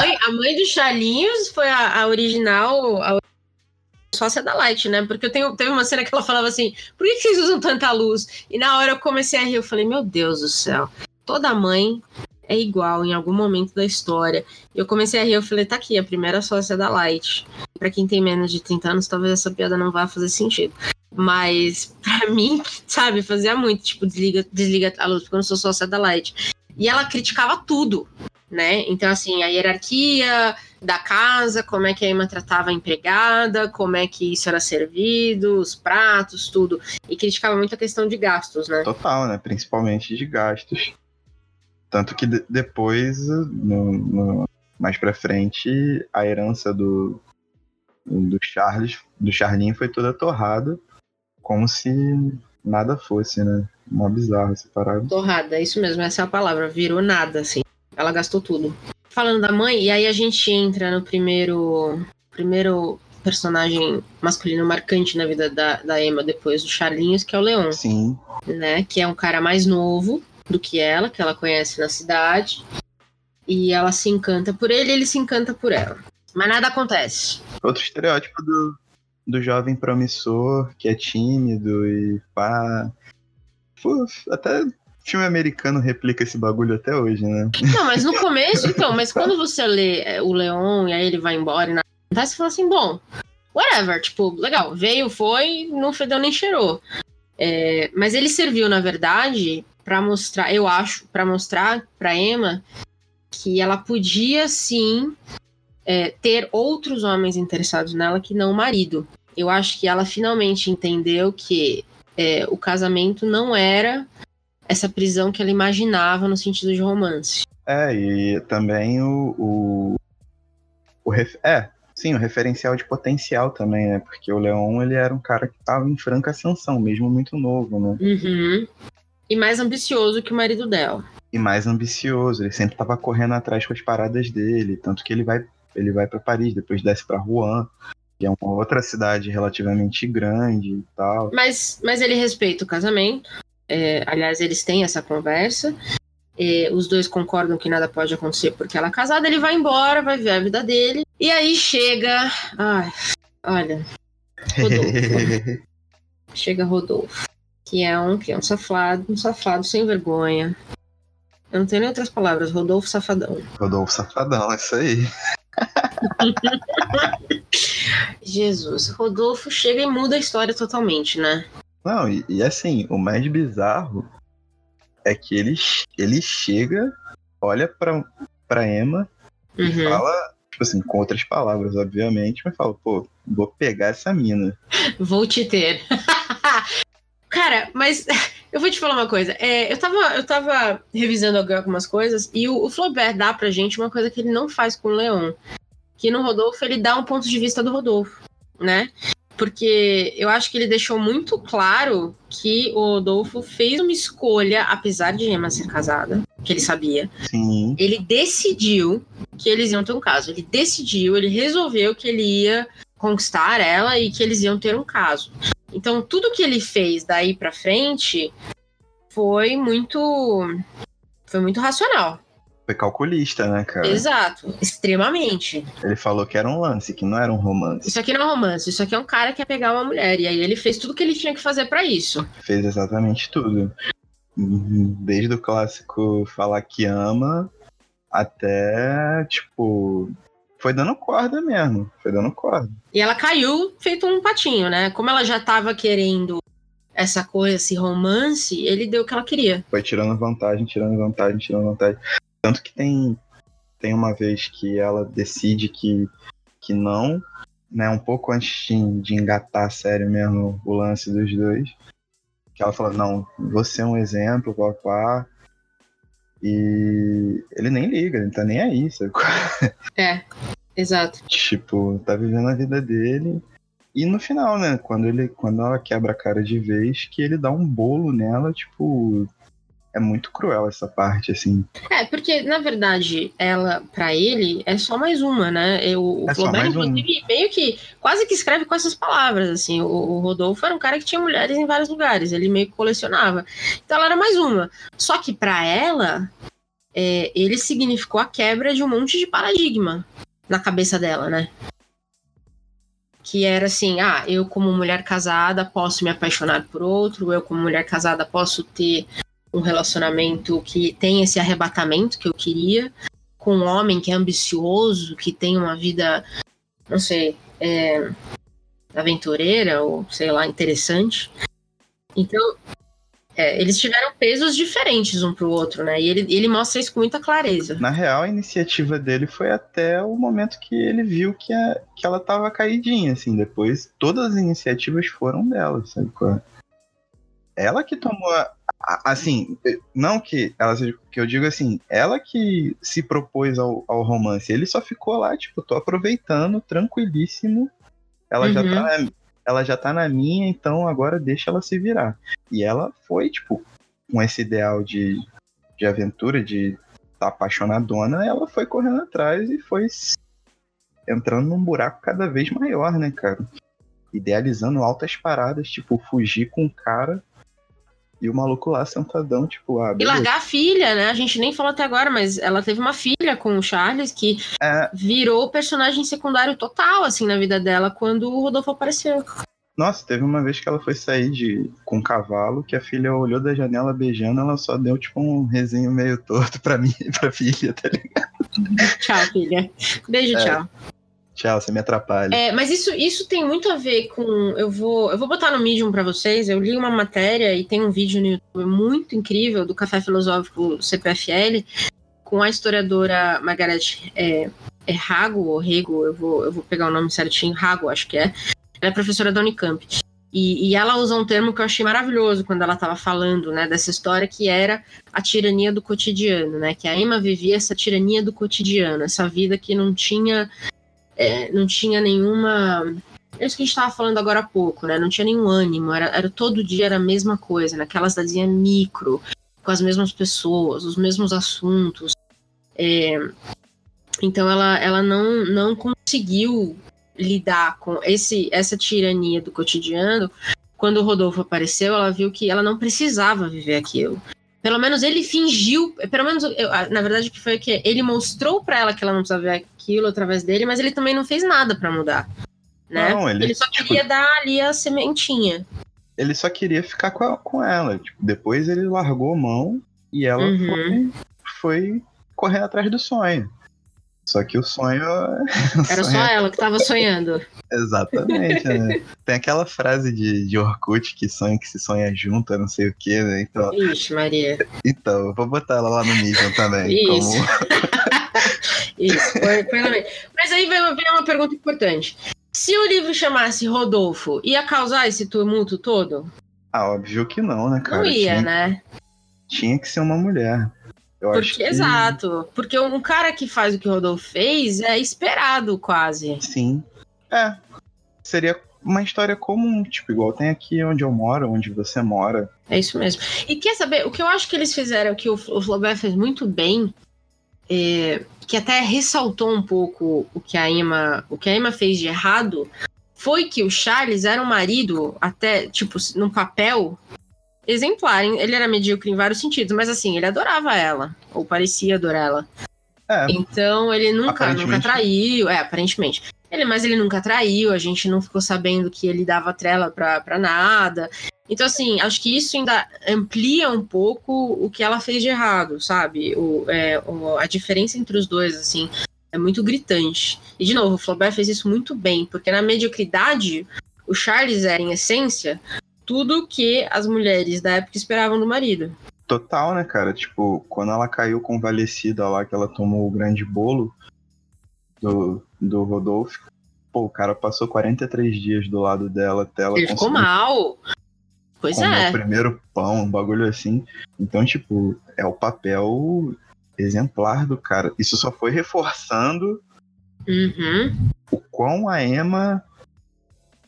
mãe, a mãe do Charlinhos foi a, a original, a sócia da Light, né? Porque eu tenho, teve uma cena que ela falava assim: por que, que vocês usam tanta luz? E na hora eu comecei a rir, eu falei: meu Deus do céu, toda mãe é igual em algum momento da história. Eu comecei a rir, eu falei: tá aqui, a primeira sócia da Light. Para quem tem menos de 30 anos, talvez essa piada não vá fazer sentido. Mas <laughs> para mim, sabe, fazia muito, tipo, desliga, desliga a luz, porque eu não sou sócia da Light. E ela criticava tudo, né? Então, assim, a hierarquia da casa, como é que a Emma tratava a empregada, como é que isso era servido, os pratos, tudo. E criticava muito a questão de gastos, né? Total, né? Principalmente de gastos. Tanto que de depois, no, no, mais pra frente, a herança do, do Charles, do Charlinho foi toda torrada, como se nada fosse, né? Uma bizarra separado. Torrada, é isso mesmo, essa é a palavra. Virou nada, assim. Ela gastou tudo. Falando da mãe, e aí a gente entra no primeiro. Primeiro personagem masculino marcante na vida da, da Emma depois do Charlinhos, que é o Leon. Sim. Né? Que é um cara mais novo do que ela, que ela conhece na cidade. E ela se encanta por ele e ele se encanta por ela. Mas nada acontece. Outro estereótipo do, do jovem promissor, que é tímido e pá. Pô, até filme americano replica esse bagulho até hoje, né? Não, mas no começo, então, mas quando você lê é, o Leon e aí ele vai embora e acontece, você fala assim, bom, whatever, tipo, legal, veio, foi, não fedeu nem cheirou. É, mas ele serviu, na verdade, para mostrar, eu acho, para mostrar para Emma que ela podia sim é, ter outros homens interessados nela que não o marido. Eu acho que ela finalmente entendeu que é, o casamento não era essa prisão que ela imaginava no sentido de romance. É, e também o. o, o ref, é, sim, o referencial de potencial também, né? Porque o Leon, ele era um cara que estava em franca ascensão, mesmo muito novo, né? Uhum. E mais ambicioso que o marido dela. E mais ambicioso, ele sempre estava correndo atrás com as paradas dele, tanto que ele vai, ele vai para Paris, depois desce para Rouen, que é uma outra cidade relativamente grande e tal. Mas, mas ele respeita o casamento. É, aliás, eles têm essa conversa. É, os dois concordam que nada pode acontecer porque ela é casada. Ele vai embora, vai ver a vida dele. E aí chega. Ai, olha. <laughs> Rodolfo. chega Rodolfo. Que é um que é um safado, um safado sem vergonha. Eu não tenho nem outras palavras. Rodolfo Safadão. Rodolfo Safadão, é isso aí. <laughs> Jesus, Rodolfo chega e muda a história totalmente, né? Não, e, e, assim, o mais bizarro é que ele, ele chega, olha pra, pra Emma uhum. e fala, tipo assim, com outras palavras, obviamente, mas fala, pô, vou pegar essa mina. <laughs> Vou te ter. <laughs> Cara, mas <laughs> eu vou te falar uma coisa. É, eu, tava, eu tava revisando algumas coisas e o, o Flaubert dá pra gente uma coisa que ele não faz com o Leon. Que no Rodolfo ele dá um ponto de vista do Rodolfo, né? Porque eu acho que ele deixou muito claro que o Rodolfo fez uma escolha, apesar de Emma ser casada, que ele sabia. Sim. Ele decidiu que eles iam ter um caso. Ele decidiu, ele resolveu que ele ia conquistar ela e que eles iam ter um caso. Então, tudo que ele fez daí para frente foi muito foi muito racional foi calculista, né, cara? Exato, extremamente. Ele falou que era um lance, que não era um romance. Isso aqui não é um romance, isso aqui é um cara que quer pegar uma mulher. E aí ele fez tudo que ele tinha que fazer para isso. Fez exatamente tudo. Desde o clássico falar que ama até, tipo, foi dando corda mesmo. Foi dando corda. E ela caiu feito um patinho, né? Como ela já tava querendo essa coisa, esse romance, ele deu o que ela queria. Foi tirando vantagem, tirando vantagem, tirando vantagem. Tanto que tem, tem uma vez que ela decide que, que não, né? Um pouco antes de, de engatar a série mesmo, o lance dos dois. Que ela fala, não, você é um exemplo, papá. E ele nem liga, ele tá nem aí, sabe? É, exato. <laughs> Tipo, tá vivendo a vida dele. E no final, né, quando, ele, quando ela quebra a cara de vez, que ele dá um bolo nela, tipo, é muito cruel essa parte, assim. É, porque, na verdade, ela, para ele, é só mais uma, né? Eu, o É Flaubert, inclusive, meio que quase que escreve com essas palavras, assim. O, o Rodolfo era um cara que tinha mulheres em vários lugares, ele meio que colecionava. Então ela era mais uma. Só que para ela, é, ele significou a quebra de um monte de paradigma na cabeça dela, né? Que era assim, ah, eu como mulher casada posso me apaixonar por outro, eu como mulher casada posso ter um relacionamento que tem esse arrebatamento que eu queria, com um homem que é ambicioso, que tem uma vida, não sei, é, aventureira ou sei lá, interessante. Então, é, eles tiveram pesos diferentes um pro outro, né? E ele, ele mostra isso com muita clareza. Na real, a iniciativa dele foi até o momento que ele viu que, a, que ela tava caidinha, assim. Depois, todas as iniciativas foram dela, sabe? é? Ela que tomou. a- assim, não que ela seja. Que eu digo assim, ela que se propôs ao, ao romance. Ele só ficou lá, tipo, tô aproveitando, tranquilíssimo. Ela já Uhum. tá na, ela já tá na minha, então agora deixa ela se virar. E ela foi, tipo, com esse ideal de, de aventura, de tá apaixonadona, ela foi correndo atrás e foi entrando num buraco cada vez maior, né, cara? Idealizando altas paradas, tipo, fugir com o cara e o maluco lá sentadão, tipo, ah, E largar a filha, né? A gente nem falou até agora, mas ela teve uma filha com o Charles que É, virou personagem secundário total, assim, na vida dela quando o Rodolfo apareceu. nossa, teve uma vez que ela foi sair de, com um cavalo, que a filha olhou da janela beijando, ela só deu, tipo, um resenho meio torto pra mim e pra filha, tá ligado? Tchau, filha. Beijo, É. tchau. Tchau, você me atrapalha. É, mas isso, isso tem muito a ver com. Eu vou, eu vou botar no Medium pra vocês. Eu li uma matéria e tem um vídeo no YouTube muito incrível do Café Filosófico CPFL com a historiadora Margaret é, é Rago ou Rego, eu vou, eu vou pegar o nome certinho, Rago, acho que é. Ela é professora da Unicamp. E, e ela usa um termo que eu achei maravilhoso quando ela estava falando, né, dessa história que era a tirania do cotidiano, né, que a Emma vivia essa tirania do cotidiano, essa vida que não tinha é, não tinha nenhuma. É isso que a gente estava falando agora há pouco, né? Não tinha nenhum ânimo, era, era todo dia era a mesma coisa, naquela cidadezinha micro, com as mesmas pessoas, os mesmos assuntos. É, então ela, ela não, não conseguiu lidar com esse, essa tirania do cotidiano. Quando o Rodolfo apareceu, ela viu que ela não precisava viver aquilo. Pelo menos ele fingiu, pelo menos, eu- na verdade, o que foi que ele mostrou pra ela que ela não precisava ver aquilo através dele, mas ele também não fez nada pra mudar. Né? Não, ele, só tipo, queria dar ali a sementinha. ele só queria ficar com, a- com ela. Tipo, depois ele largou a mão e ela Uhum. foi, foi correndo atrás do sonho. Só que o sonho. <laughs> o Era sonho só é- ela que tava sonhando. Exatamente, né? <laughs> Tem aquela frase de, de Orkut que sonha que se sonha junto, não sei o que, né? Então, Ixi, Maria. então, eu vou botar ela lá no Medium também. Isso. Como... <laughs> Isso. Mas aí vem, vem uma pergunta importante. Se o livro chamasse Rodolfo, ia causar esse tumulto todo? Ah, óbvio que não, né, cara? não ia, tinha, né? tinha que ser uma mulher. Eu acho Porque, que... Exato. Porque um cara que faz o que o Rodolfo fez é esperado quase. Sim. É. Seria uma história comum, tipo, igual tem aqui onde eu moro, onde você mora. É isso mesmo. E quer saber, o que eu acho que eles fizeram, que o, o Flaubert fez muito bem, é, que até ressaltou um pouco o que a Emma, o que a Emma fez de errado, foi que o Charles era um marido, até, tipo, no papel, exemplar. Ele era medíocre em vários sentidos, mas assim, ele adorava ela, ou parecia adorar ela. É, Então ele nunca, nunca traiu, é, aparentemente. Ele, mas ele nunca traiu, a gente não ficou sabendo que ele dava trela pra, pra nada. Então, assim, acho que isso ainda amplia um pouco o que ela fez de errado, sabe? O, é, o- a diferença entre os dois, assim, é muito gritante. E, de novo, o Flaubert fez isso muito bem, porque na mediocridade, o Charles era, em essência, tudo que as mulheres da época esperavam do marido. total, né, cara? Tipo, quando ela caiu convalescida lá, que ela tomou o grande bolo do, do Rodolfo, pô, o cara passou 43 dias do lado dela até ela ele ficou mal. Pois é. o primeiro pão, um bagulho assim. Então, tipo, é o papel exemplar do cara. Isso só foi reforçando Uhum. o quão a Emma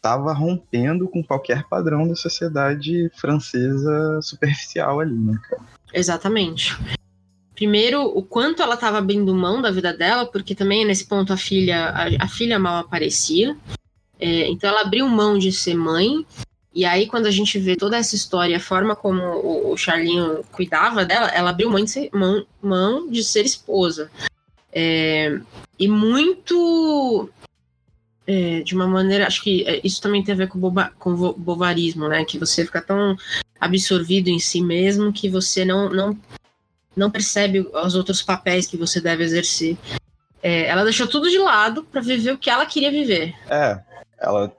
estava rompendo com qualquer padrão da sociedade francesa superficial ali, né, cara? Exatamente. Primeiro, o quanto ela estava abrindo mão da vida dela, porque também nesse ponto a filha, a, a filha mal aparecia. É, então ela abriu mão de ser mãe. E aí, quando a gente vê toda essa história, a forma como o, o Charlinho cuidava dela, ela abriu mão de ser, mão, mão de ser esposa. É, e muito é, de uma maneira, acho que é, isso também tem a ver com, boba, com bovarismo, né? Que você fica tão absorvido em si mesmo que você não, não não percebe os outros papéis que você deve exercer. É, ela deixou tudo de lado para viver o que ela queria viver. É, ela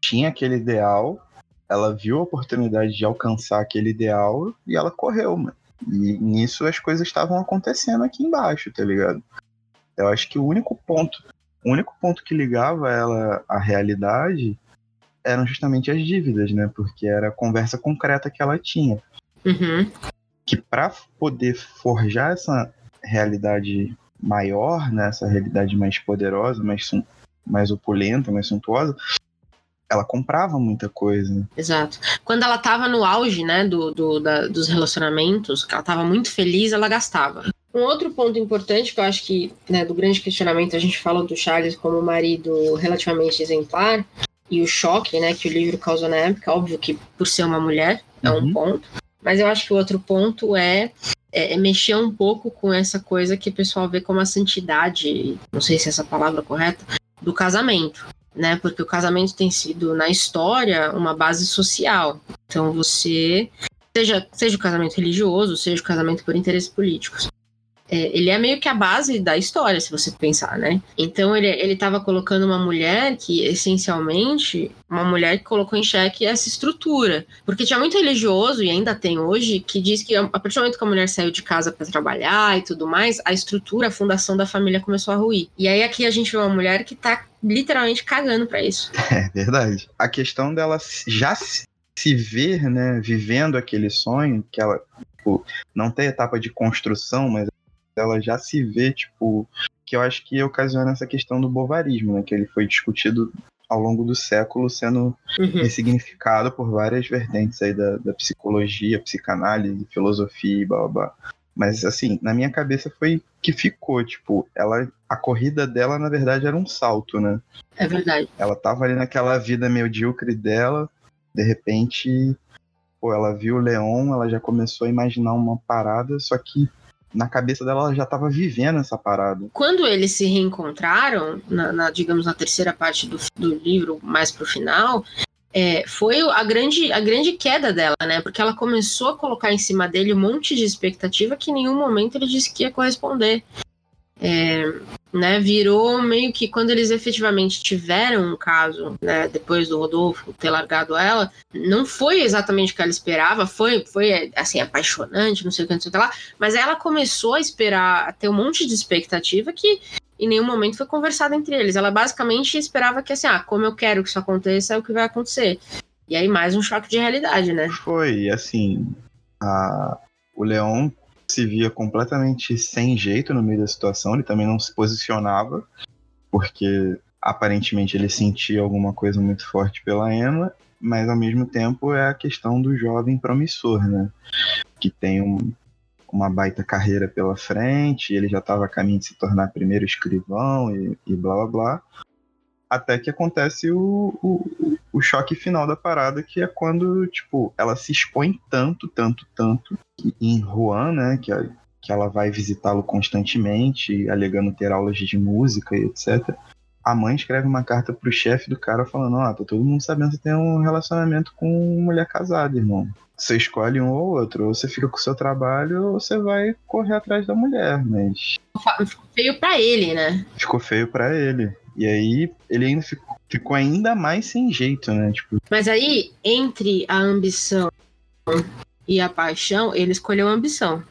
tinha aquele ideal, ela viu a oportunidade de alcançar aquele ideal e ela correu, mano. E nisso as coisas estavam acontecendo aqui embaixo, tá ligado? Eu acho que o único ponto, o único ponto que ligava ela à realidade eram justamente as dívidas, né? Porque era a conversa concreta que ela tinha. Uhum que para poder forjar essa realidade maior, né, essa realidade mais poderosa, mais, mais opulenta, mais suntuosa, ela comprava muita coisa. Exato. Quando ela tava no auge, né, do, do da, dos relacionamentos, que ela tava muito feliz, ela gastava. Um outro ponto importante que eu acho que, né, do grande questionamento, a gente fala do Charles como marido relativamente exemplar, e o choque, né, que o livro causou na época, óbvio que por ser uma mulher, é um uhum. ponto. Mas eu acho que o outro ponto é, é, é, mexer um pouco com essa coisa que o pessoal vê como a santidade, não sei se é essa palavra é correta, do casamento. Né, porque o casamento tem sido, na história, uma base social. Então você, seja, seja o casamento religioso, seja o casamento por interesses políticos, é, ele é meio que a base da história, se você pensar, né? Então ele, ele tava colocando uma mulher que, essencialmente, uma mulher que colocou em xeque essa estrutura. Porque tinha muito religioso, e ainda tem hoje, que diz que a partir do momento que a mulher saiu de casa para trabalhar e tudo mais, a estrutura, a fundação da família começou a ruir. E aí aqui a gente vê uma mulher que tá literalmente cagando para isso. <laughs> É verdade. A questão dela já se ver, né, vivendo aquele sonho, que ela tipo, não tem etapa de construção, mas ela já se vê, tipo, que eu acho que ocasiona essa questão do bovarismo, né? Que ele foi discutido ao longo do século sendo uhum. ressignificado por várias vertentes aí da, da psicologia, psicanálise, filosofia e blá, blá. Mas assim, na minha cabeça foi que ficou, tipo, ela a corrida dela na verdade era um salto, né? É verdade. Ela tava ali naquela vida medíocre dela, de repente, pô, ela viu o Leon, ela já começou a imaginar uma parada, só que na cabeça dela ela já estava vivendo essa parada. Quando eles se reencontraram, na, na digamos, na terceira parte do, do livro, mais pro final, é, foi a grande, a grande queda dela, né? Porque ela começou a colocar em cima dele um monte de expectativa que em nenhum momento ele disse que ia corresponder. É, né, virou meio que quando eles efetivamente tiveram um caso, né, depois do Rodolfo ter largado ela, não foi exatamente o que ela esperava, foi, foi assim, apaixonante, não sei o que, não sei o que lá, mas ela começou a esperar, a ter um monte de expectativa que em nenhum momento foi conversado entre eles. Ela basicamente esperava que, assim, ah, como eu quero que isso aconteça, é o que vai acontecer. E aí, mais um choque de realidade, né? Foi, assim, a... o Leon se via completamente sem jeito no meio da situação, ele também não se posicionava, porque aparentemente ele sentia alguma coisa muito forte pela Emma, mas ao mesmo tempo é a questão do jovem promissor, né? Que tem um, uma baita carreira pela frente, ele já estava a caminho de se tornar primeiro escrivão e, e blá blá blá. Até que acontece o, o, o, choque final da parada, que é quando, tipo, ela se expõe tanto, tanto, tanto, em Juan, né, que, a, que ela vai visitá-lo constantemente, alegando ter aulas de música e etc. A mãe escreve uma carta pro chefe do cara falando, ó, oh, tá todo mundo sabendo que tem um relacionamento com mulher casada, irmão. Você escolhe um ou outro, ou você fica com o seu trabalho, ou você vai correr atrás da mulher, mas... Ficou feio pra ele, né? Ficou feio pra ele. E aí ele ainda ficou, ficou ainda mais sem jeito, né? Tipo... Mas aí, entre a ambição e a paixão, ele escolheu a ambição.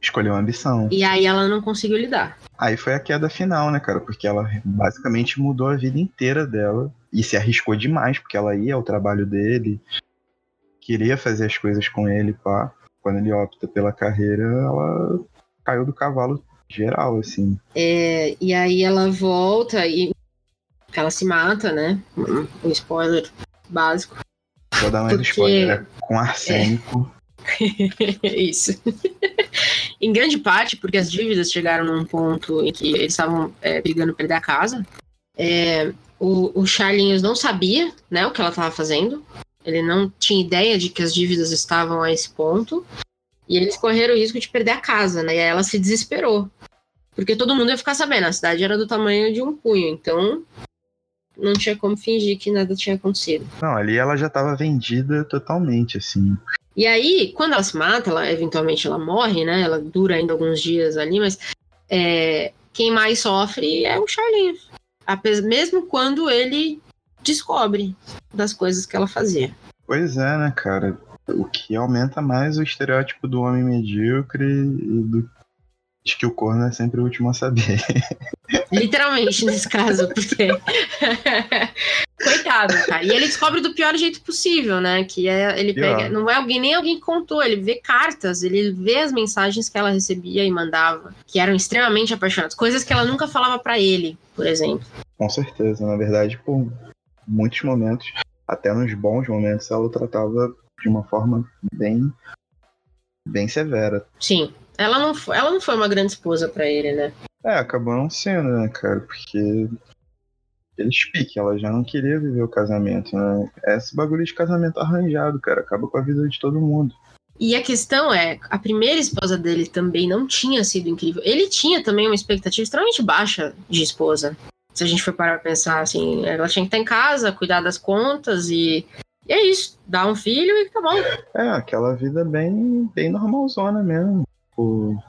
Escolheu a ambição. E aí ela não conseguiu lidar. Aí foi a queda final, né, cara? Porque ela basicamente mudou a vida inteira dela e se arriscou demais, porque ela ia ao trabalho dele, queria fazer as coisas com ele, pá. Quando ele opta pela carreira, ela caiu do cavalo geral, assim. É, e aí ela volta e ela se mata, né? Um spoiler básico. Vou dar mais Porque- spoiler. É com arsênico. <laughs> Isso. em grande parte porque as dívidas chegaram num ponto em que eles estavam é, brigando perder a casa. É, o, o Charlinhos não sabia né, o que ela estava fazendo. Ele não tinha ideia de que as dívidas estavam a esse ponto. E eles correram o risco de perder a casa, né? E aí ela se desesperou. Porque todo mundo ia ficar sabendo, a cidade era do tamanho de um punho, então não tinha como fingir que nada tinha acontecido. Não, ali ela já tava vendida totalmente, assim. E aí, quando ela se mata, ela eventualmente ela morre, né? Ela dura ainda alguns dias ali, mas é, quem mais sofre é o Charlinhos. Apes- Mesmo quando ele descobre das coisas que ela fazia. Pois é, né, cara? O que aumenta mais o estereótipo do homem medíocre e do de que o corno é sempre o último a saber. <laughs> Literalmente, nesse caso, porque. <laughs> Coitado, cara. E ele descobre do pior jeito possível, né? Que é ele Pior. pega. Não é alguém, nem alguém contou, ele vê cartas, ele vê as mensagens que ela recebia e mandava, que eram extremamente apaixonadas. Coisas que ela nunca falava pra ele, por exemplo. Com certeza, na verdade, por muitos momentos, até nos bons momentos, ela o tratava de uma forma bem, bem severa. Sim. Ela não foi, ela não foi uma grande esposa pra ele, né? É, acabou não sendo, né, cara? Porque eles pique, ela já não queria viver o casamento, né? Esse bagulho de casamento arranjado, cara, acaba com a vida de todo mundo. E a questão é, a primeira esposa dele também não tinha sido incrível. Ele tinha também uma expectativa extremamente baixa de esposa. Se a gente for parar pra pensar assim, ela tinha que estar em casa, cuidar das contas e, e é isso, dar um filho e tá bom. É, aquela vida bem, bem normalzona mesmo. Tipo,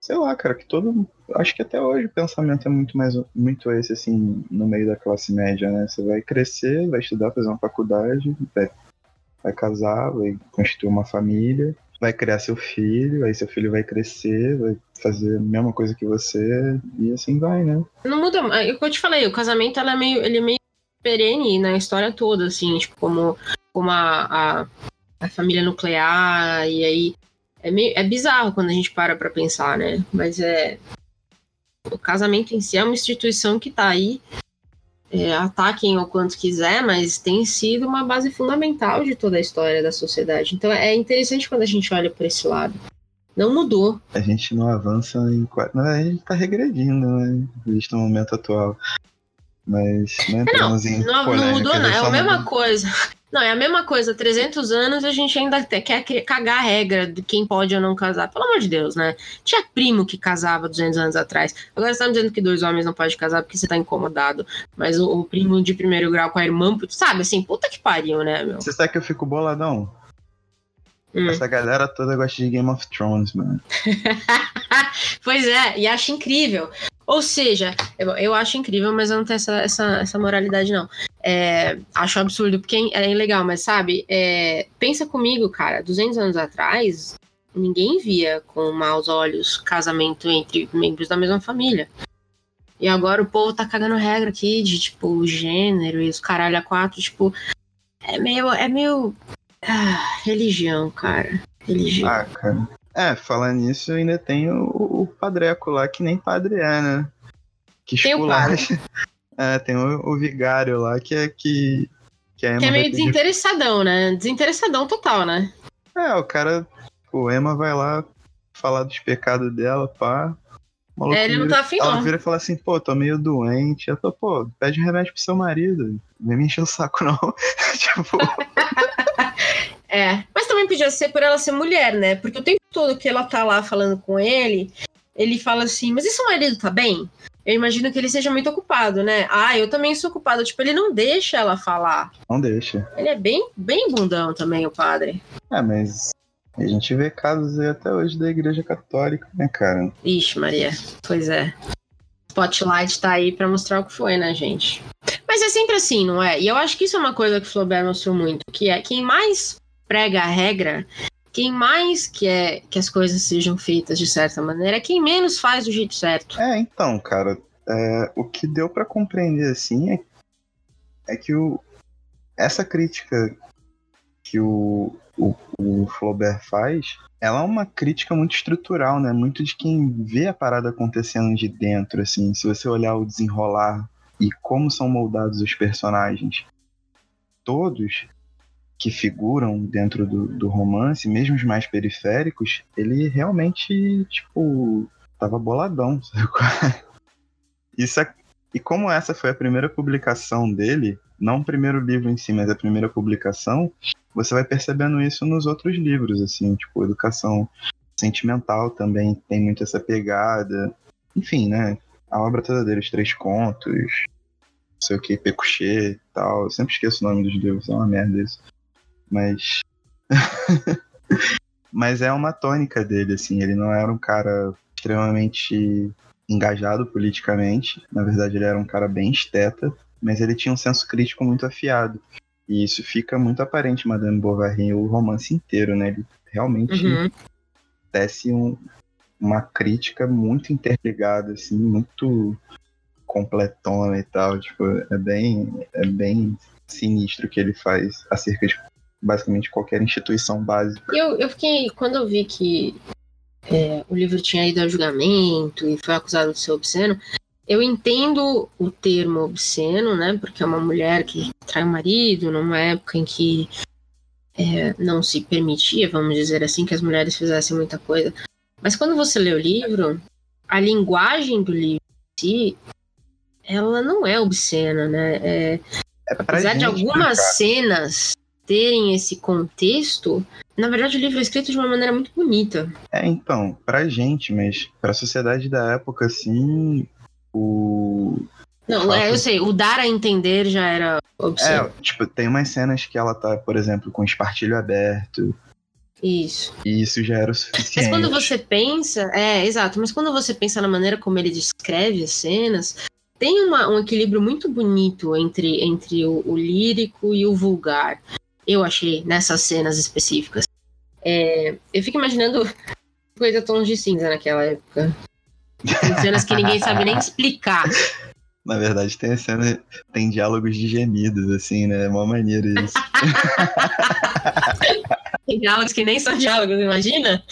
sei lá, cara, que todo. Acho que até hoje o pensamento é muito mais muito esse, assim, no meio da classe média, né? Você vai crescer, vai estudar, fazer uma faculdade, vai, vai casar, vai constituir uma família, vai criar seu filho, aí seu filho vai crescer, vai fazer a mesma coisa que você, e assim vai, né? Não muda, é o que eu te falei, o casamento é meio, ele é meio perene na história toda, assim, tipo, como, como a, a, a família nuclear, e aí é, meio, é bizarro quando a gente para pra pensar, né? Mas é. O casamento em si é uma instituição que tá aí. É, ataquem o quanto quiser, mas tem sido uma base fundamental de toda a história da sociedade. Então é interessante quando a gente olha por esse lado. Não mudou. A gente não avança em. a gente tá regredindo, né? Visto o momento atual. Mas não entramos em Não, não polêmicas, mudou, não. É só a mesma mudou- coisa. <laughs> Não, é a mesma coisa. 300 anos a gente ainda quer cagar a regra de quem pode ou não casar. Pelo amor de Deus, né? Tinha primo que casava 200 anos atrás. Agora você tá me dizendo que dois homens não podem casar porque você tá incomodado. Mas o, o primo de primeiro grau com a irmã, sabe assim, puta que pariu, né, meu? Você sabe que eu fico boladão? Hum. Essa galera toda gosta de Game of Thrones, mano. <laughs> Pois é, e acho incrível. Ou seja, eu, eu acho incrível, mas eu não tenho essa, essa, essa moralidade, não. É, acho absurdo, porque é legal, mas sabe, é, pensa comigo, cara, 200 anos atrás, ninguém via com maus olhos casamento entre membros da mesma família. E agora o povo tá cagando regra aqui de, tipo, gênero e os caralho a quatro, tipo, é meio, é meio, ah, religião, cara, religião. Ah, cara. É, falando nisso, ainda tem o, o padreco lá, que nem padre é, né? Que Tem o esculacha. <laughs> É, tem o, o vigário lá, que é que. Que, Emma que é meio desinteressadão, né? Desinteressadão total, né? É, o cara. O Emma vai lá falar dos pecados dela, pá. Maluco É, ele não tá afim, Ela vira e fala assim, pô, tô meio doente. Eu tô, pô, pede remédio pro seu marido. Vem me encher o saco, não. <laughs> tipo, <laughs> É, mas também podia ser por ela ser mulher, né? Porque o tempo todo que ela tá lá falando com ele, ele fala assim, mas e seu marido tá bem? Eu imagino que ele seja muito ocupado, né? Ah, eu também sou ocupado. Tipo, ele não deixa ela falar. não deixa. Ele é bem, bem bundão também, o padre. É, mas a gente vê casos aí até hoje da igreja católica, né, cara? Ixi, Maria. Pois é. Spotlight tá aí pra mostrar o que foi, né, gente? Mas é sempre assim, não é? E eu acho que isso é uma coisa que o Flaubert mostrou muito, que é quem mais prega a regra, quem mais quer que as coisas sejam feitas de certa maneira, é quem menos faz do jeito certo. É, então, cara, é, o que deu pra compreender assim é, é que o, essa crítica que o, o, o Flaubert faz, ela é uma crítica muito estrutural, né? Muito de quem vê a parada acontecendo de dentro, assim. Se você olhar o desenrolar e como são moldados os personagens. Todos que figuram dentro do, do romance, mesmo os mais periféricos, ele realmente, tipo, tava boladão. <laughs> Isso é, e como essa foi a primeira publicação dele, não o primeiro livro em si, mas a primeira publicação, você vai percebendo isso nos outros livros, assim, tipo, educação sentimental também tem muito essa pegada. Enfim, né? A obra toda dele, os três contos, não sei o que, Pecuchet e tal. Eu sempre esqueço o nome dos livros, é uma merda isso. Mas. <laughs> Mas é uma tônica dele, assim. Ele não era um cara extremamente engajado politicamente. Na verdade, ele era um cara bem esteta, mas ele tinha um senso crítico muito afiado. E isso fica muito aparente, Madame Bovary, o romance inteiro, né? Ele realmente uhum. tece um, uma crítica muito interligada, assim, muito completona e tal. Tipo, é bem, é bem sinistro o que ele faz acerca de basicamente qualquer instituição básica. Eu, eu fiquei, quando eu vi que é, o livro tinha ido a julgamento e foi acusado de ser obsceno, eu entendo o termo obsceno, né? Porque é uma mulher que trai o marido numa época em que é, não se permitia, vamos dizer assim, que as mulheres fizessem muita coisa. Mas quando você lê o livro, a linguagem do livro em si, ela não é obscena, né? É, é apesar de algumas cenas terem esse contexto, na verdade o livro é escrito de uma maneira muito bonita. É, então, pra gente, mas pra sociedade da época, assim, o. Não, é, eu sei, o dar a entender já era obsceno. É, tipo, tem umas cenas que ela tá, por exemplo, com espartilho aberto. Isso. E isso já era o suficiente. Mas quando você pensa, é, exato, mas quando você pensa na maneira como ele descreve as cenas, tem uma, um equilíbrio muito bonito entre, entre o, o lírico e o vulgar eu achei nessas cenas específicas. É, eu fico imaginando <laughs> coisa tons de cinza naquela época. Tem cenas que ninguém sabe nem explicar. Na verdade, tem cena, tem diálogos de gemidos, assim, né? É uma maneira isso. <laughs> tem diálogos que nem são diálogos, imagina?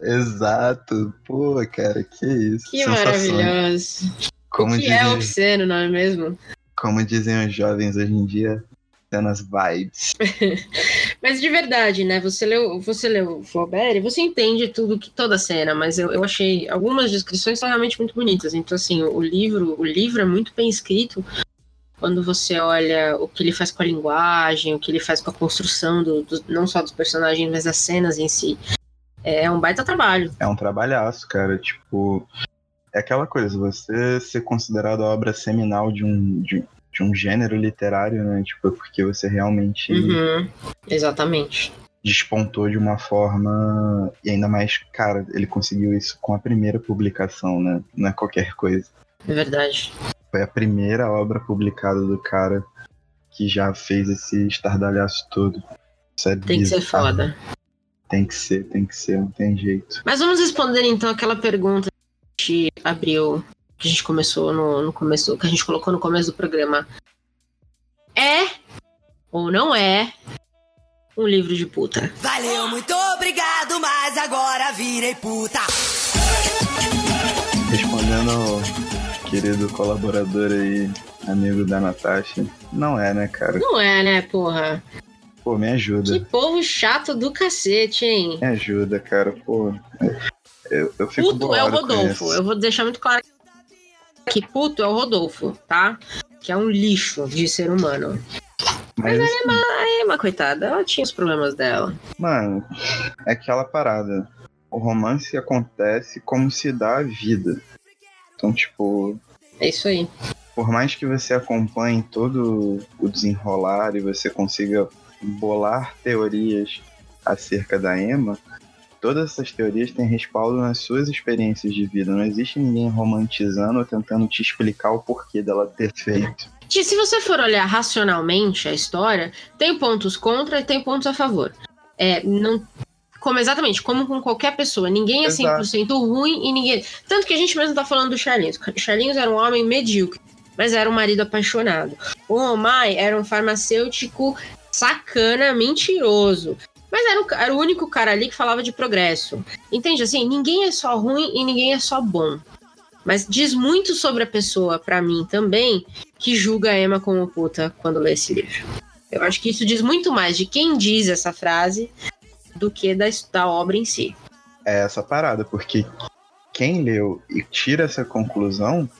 Exato. Pô, cara, que isso. Que maravilhoso. Como que é obsceno, não é mesmo? Como dizem os jovens hoje em dia, cenas vibes. <laughs> mas de verdade, né? Você leu, você leu Flaubert e você entende tudo que toda a cena, mas eu, eu achei algumas descrições são realmente muito bonitas. Então assim, o livro, o livro é muito bem escrito. Quando você olha o que ele faz com a linguagem, o que ele faz com a construção do, do não só dos personagens, mas das cenas em si. É um baita trabalho. É um trabalhaço, cara. Tipo, é aquela coisa, você ser considerado a obra seminal de um, de, de um gênero literário, né? Tipo, porque você realmente. Uhum, exatamente. Despontou de uma forma. E ainda mais, cara, ele conseguiu isso com a primeira publicação, né? Não é qualquer coisa. É verdade. Foi a primeira obra publicada do cara que já fez esse estardalhaço todo. É tem bizarro. que ser foda. Tem que ser, tem que ser, não tem jeito. Mas vamos responder então aquela pergunta que abriu que a gente começou no, no começo, que a gente colocou no começo do programa, é ou não é um livro de puta? Valeu, muito obrigado, mas agora virei puta. Respondendo ao querido colaborador aí, amigo da Natasha, não é, né, cara? Não é, né, porra? Pô, me ajuda. Que povo chato do cacete, hein? Me ajuda, cara, pô. Eu, eu fico Puto é o Rodolfo. Eu vou deixar muito claro que puto é o Rodolfo, tá? Que é um lixo de ser humano. Mas, Mas assim, é uma, é uma coitada, ela tinha os problemas dela. Mano, é aquela parada. O romance acontece como se dá a vida. Então, tipo. É isso aí. Por mais que você acompanhe todo o desenrolar e você consiga bolar teorias acerca da Emma, todas essas teorias têm respaldo nas suas experiências de vida. Não existe ninguém romantizando ou tentando te explicar o porquê dela ter feito. Se você for olhar racionalmente a história, tem pontos contra e tem pontos a favor. É, não, como exatamente, como com qualquer pessoa. Ninguém é 100% Exato. ruim e ninguém. Tanto que a gente mesmo tá falando do Charlinhos. Charlinhos era um homem medíocre, mas era um marido apaixonado. O Romai era um farmacêutico sacana, mentiroso. Mas era o, era o único cara ali que falava de progresso. Entende? Assim, ninguém é só ruim e ninguém é só bom. Mas diz muito sobre a pessoa, para mim também, que julga a Emma como puta quando lê esse livro. Eu acho que isso diz muito mais de quem diz essa frase do que da, da obra em si. É essa parada, porque quem leu e tira essa conclusão,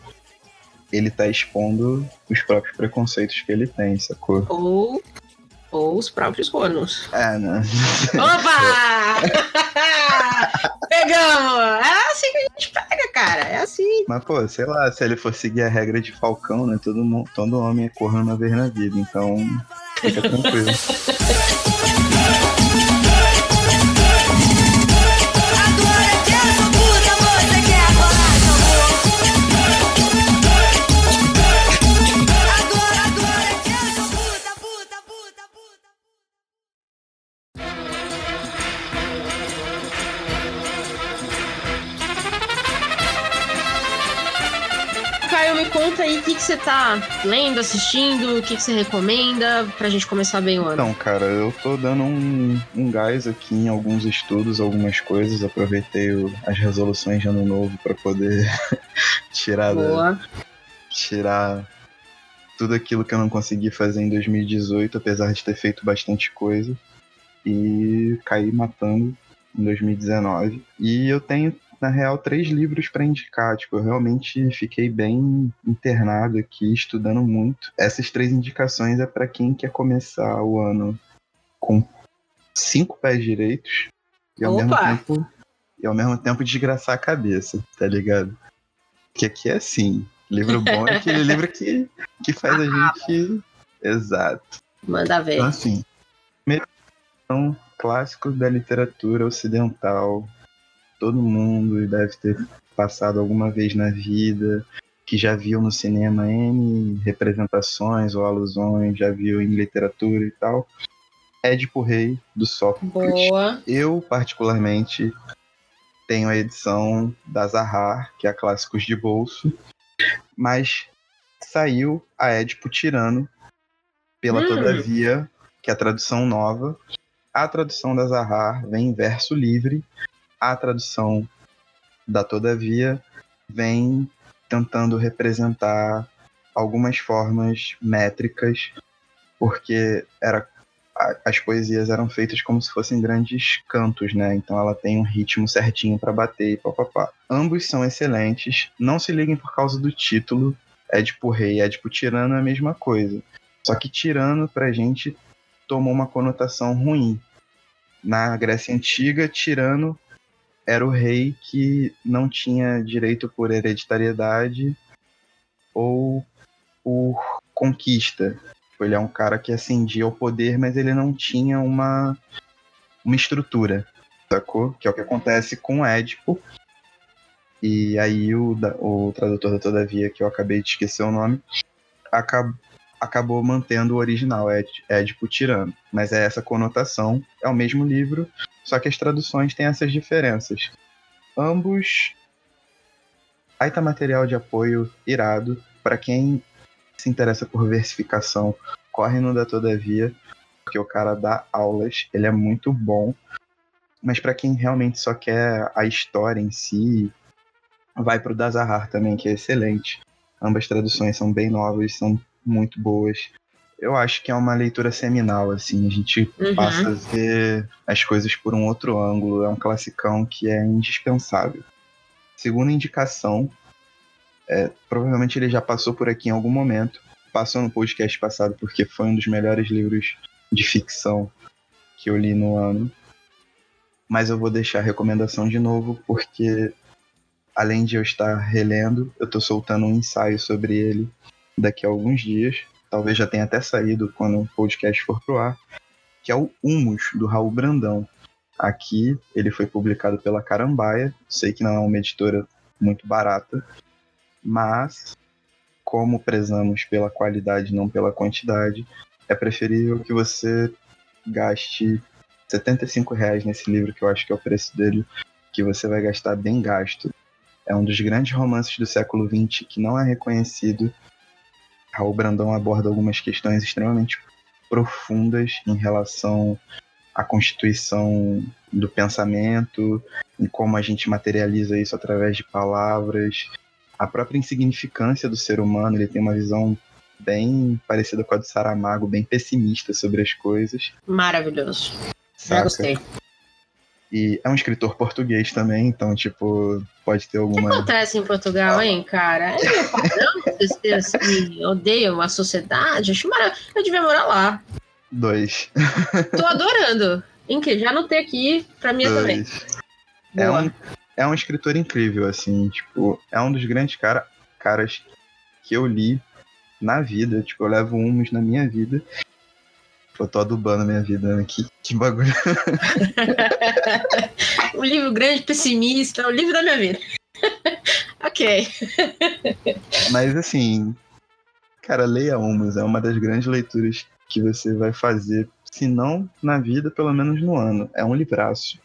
ele tá expondo os próprios preconceitos que ele tem, sacou? Ou, ou os próprios cornos. É, né? <laughs> Opa! <laughs> Pegamos! É assim que a gente pega, cara. É assim. Mas, pô, sei lá, se ele for seguir a regra de Falcão, né? Todo, mundo, todo homem é corno uma vez na vida, então fica tranquilo. <laughs> que, que você tá lendo, assistindo, o que, que você recomenda pra gente começar bem o ano. Então, cara, eu tô dando um, um gás aqui em alguns estudos, algumas coisas. Aproveitei o- as resoluções de ano novo pra poder <laughs> tirar, da, Boa. tirar tudo aquilo que eu não consegui fazer em 2018, apesar de ter feito bastante coisa. E caí matando em 2019. E eu tenho, na real, três livros pra indicar. Tipo, eu realmente fiquei bem internado aqui, estudando muito. Essas três indicações é pra quem quer começar o ano com cinco pés direitos e ao mesmo tempo e ao mesmo tempo desgraçar a cabeça, tá ligado? Que aqui é assim, livro bom é aquele <laughs> livro que, que faz a gente exato. Manda ver. Então assim, primeiro são clássicos da literatura ocidental. Todo mundo deve ter passado alguma vez na vida, que já viu no cinema N representações ou alusões, já viu em literatura e tal. Édipo Rei, do Sófocles. Boa. Eu, particularmente, tenho a edição da Zahar, que é a Clássicos de Bolso, mas saiu a Édipo Tirano pela Hum. Todavia, que é a tradução nova. A tradução da Zahar vem em verso livre, a tradução da Todavia vem tentando representar algumas formas métricas, porque era as poesias eram feitas como se fossem grandes cantos, né? Então ela tem um ritmo certinho para bater e papapá. Ambos são excelentes. Não se liguem por causa do título. Édipo Rei e Édipo Tirano é a mesma coisa. Só que Tirano pra gente tomou uma conotação ruim. Na Grécia Antiga, Tirano era o rei que não tinha direito por hereditariedade ou por conquista. Tipo, Ele é um cara que ascendia ao poder, mas ele não tinha uma, uma estrutura, sacou? Que é o que acontece com Édipo. E aí o, o tradutor da Todavia, que eu acabei de esquecer o nome, acab- acabou mantendo o original, Ed- Édipo Tirano. Mas é essa conotação, é o mesmo livro, só que as traduções têm essas diferenças. Ambos. Aí tá material de apoio irado. Pra quem se interessa por versificação, corre no da Todavia, porque o cara dá aulas, ele é muito bom. Mas pra quem realmente só quer a história em si, vai pro da Zahar também, que é excelente. Ambas traduções são bem novas, são muito boas. Eu acho que é uma leitura seminal, assim, a gente Uhum. passa a ver as coisas por um outro ângulo. É um classicão que é indispensável. Segunda indicação, é, provavelmente ele já passou por aqui em algum momento. Passou no podcast passado porque foi um dos melhores livros de ficção que eu li no ano. Mas eu vou deixar a recomendação de novo porque além de eu estar relendo, eu estou soltando um ensaio sobre ele daqui a alguns dias. Talvez já tenha até saído quando o podcast for pro ar que é o Humus, do Raul Brandão. Aqui ele foi publicado pela Carambaia, sei que não é uma editora muito barata, mas como prezamos pela qualidade, não pela quantidade, é preferível que você gaste 75 reais nesse livro, que eu acho que é o preço dele, que você vai gastar bem gasto. É um dos grandes romances do século XX que não é reconhecido. Raul Brandão aborda algumas questões extremamente profundas em relação à constituição do pensamento, em como a gente materializa isso através de palavras, a própria insignificância do ser humano, ele tem uma visão bem parecida com a do Saramago, bem pessimista sobre as coisas. Maravilhoso. Já gostei. E é um escritor português também, então, tipo, pode ter O que alguma. acontece em Portugal, hein, cara? É meu padrão, vocês assim, odeiam a sociedade. Acho maravilhoso. Eu devia morar lá. Dois. Tô adorando. Incrível. Já anotei aqui pra mim também. É Boa. um, é um escritor incrível, assim, tipo, é um dos grandes cara, caras que eu li na vida. Tipo, eu levo uns na minha vida. Eu tô adubando a minha vida, né? Que, <laughs> que bagulho. <laughs> um livro grande, pessimista, o livro da minha vida. <laughs> ok. <laughs> Mas assim, cara, leia Humus. É uma das grandes leituras que você vai fazer, se não na vida, pelo menos no ano. É um livraço.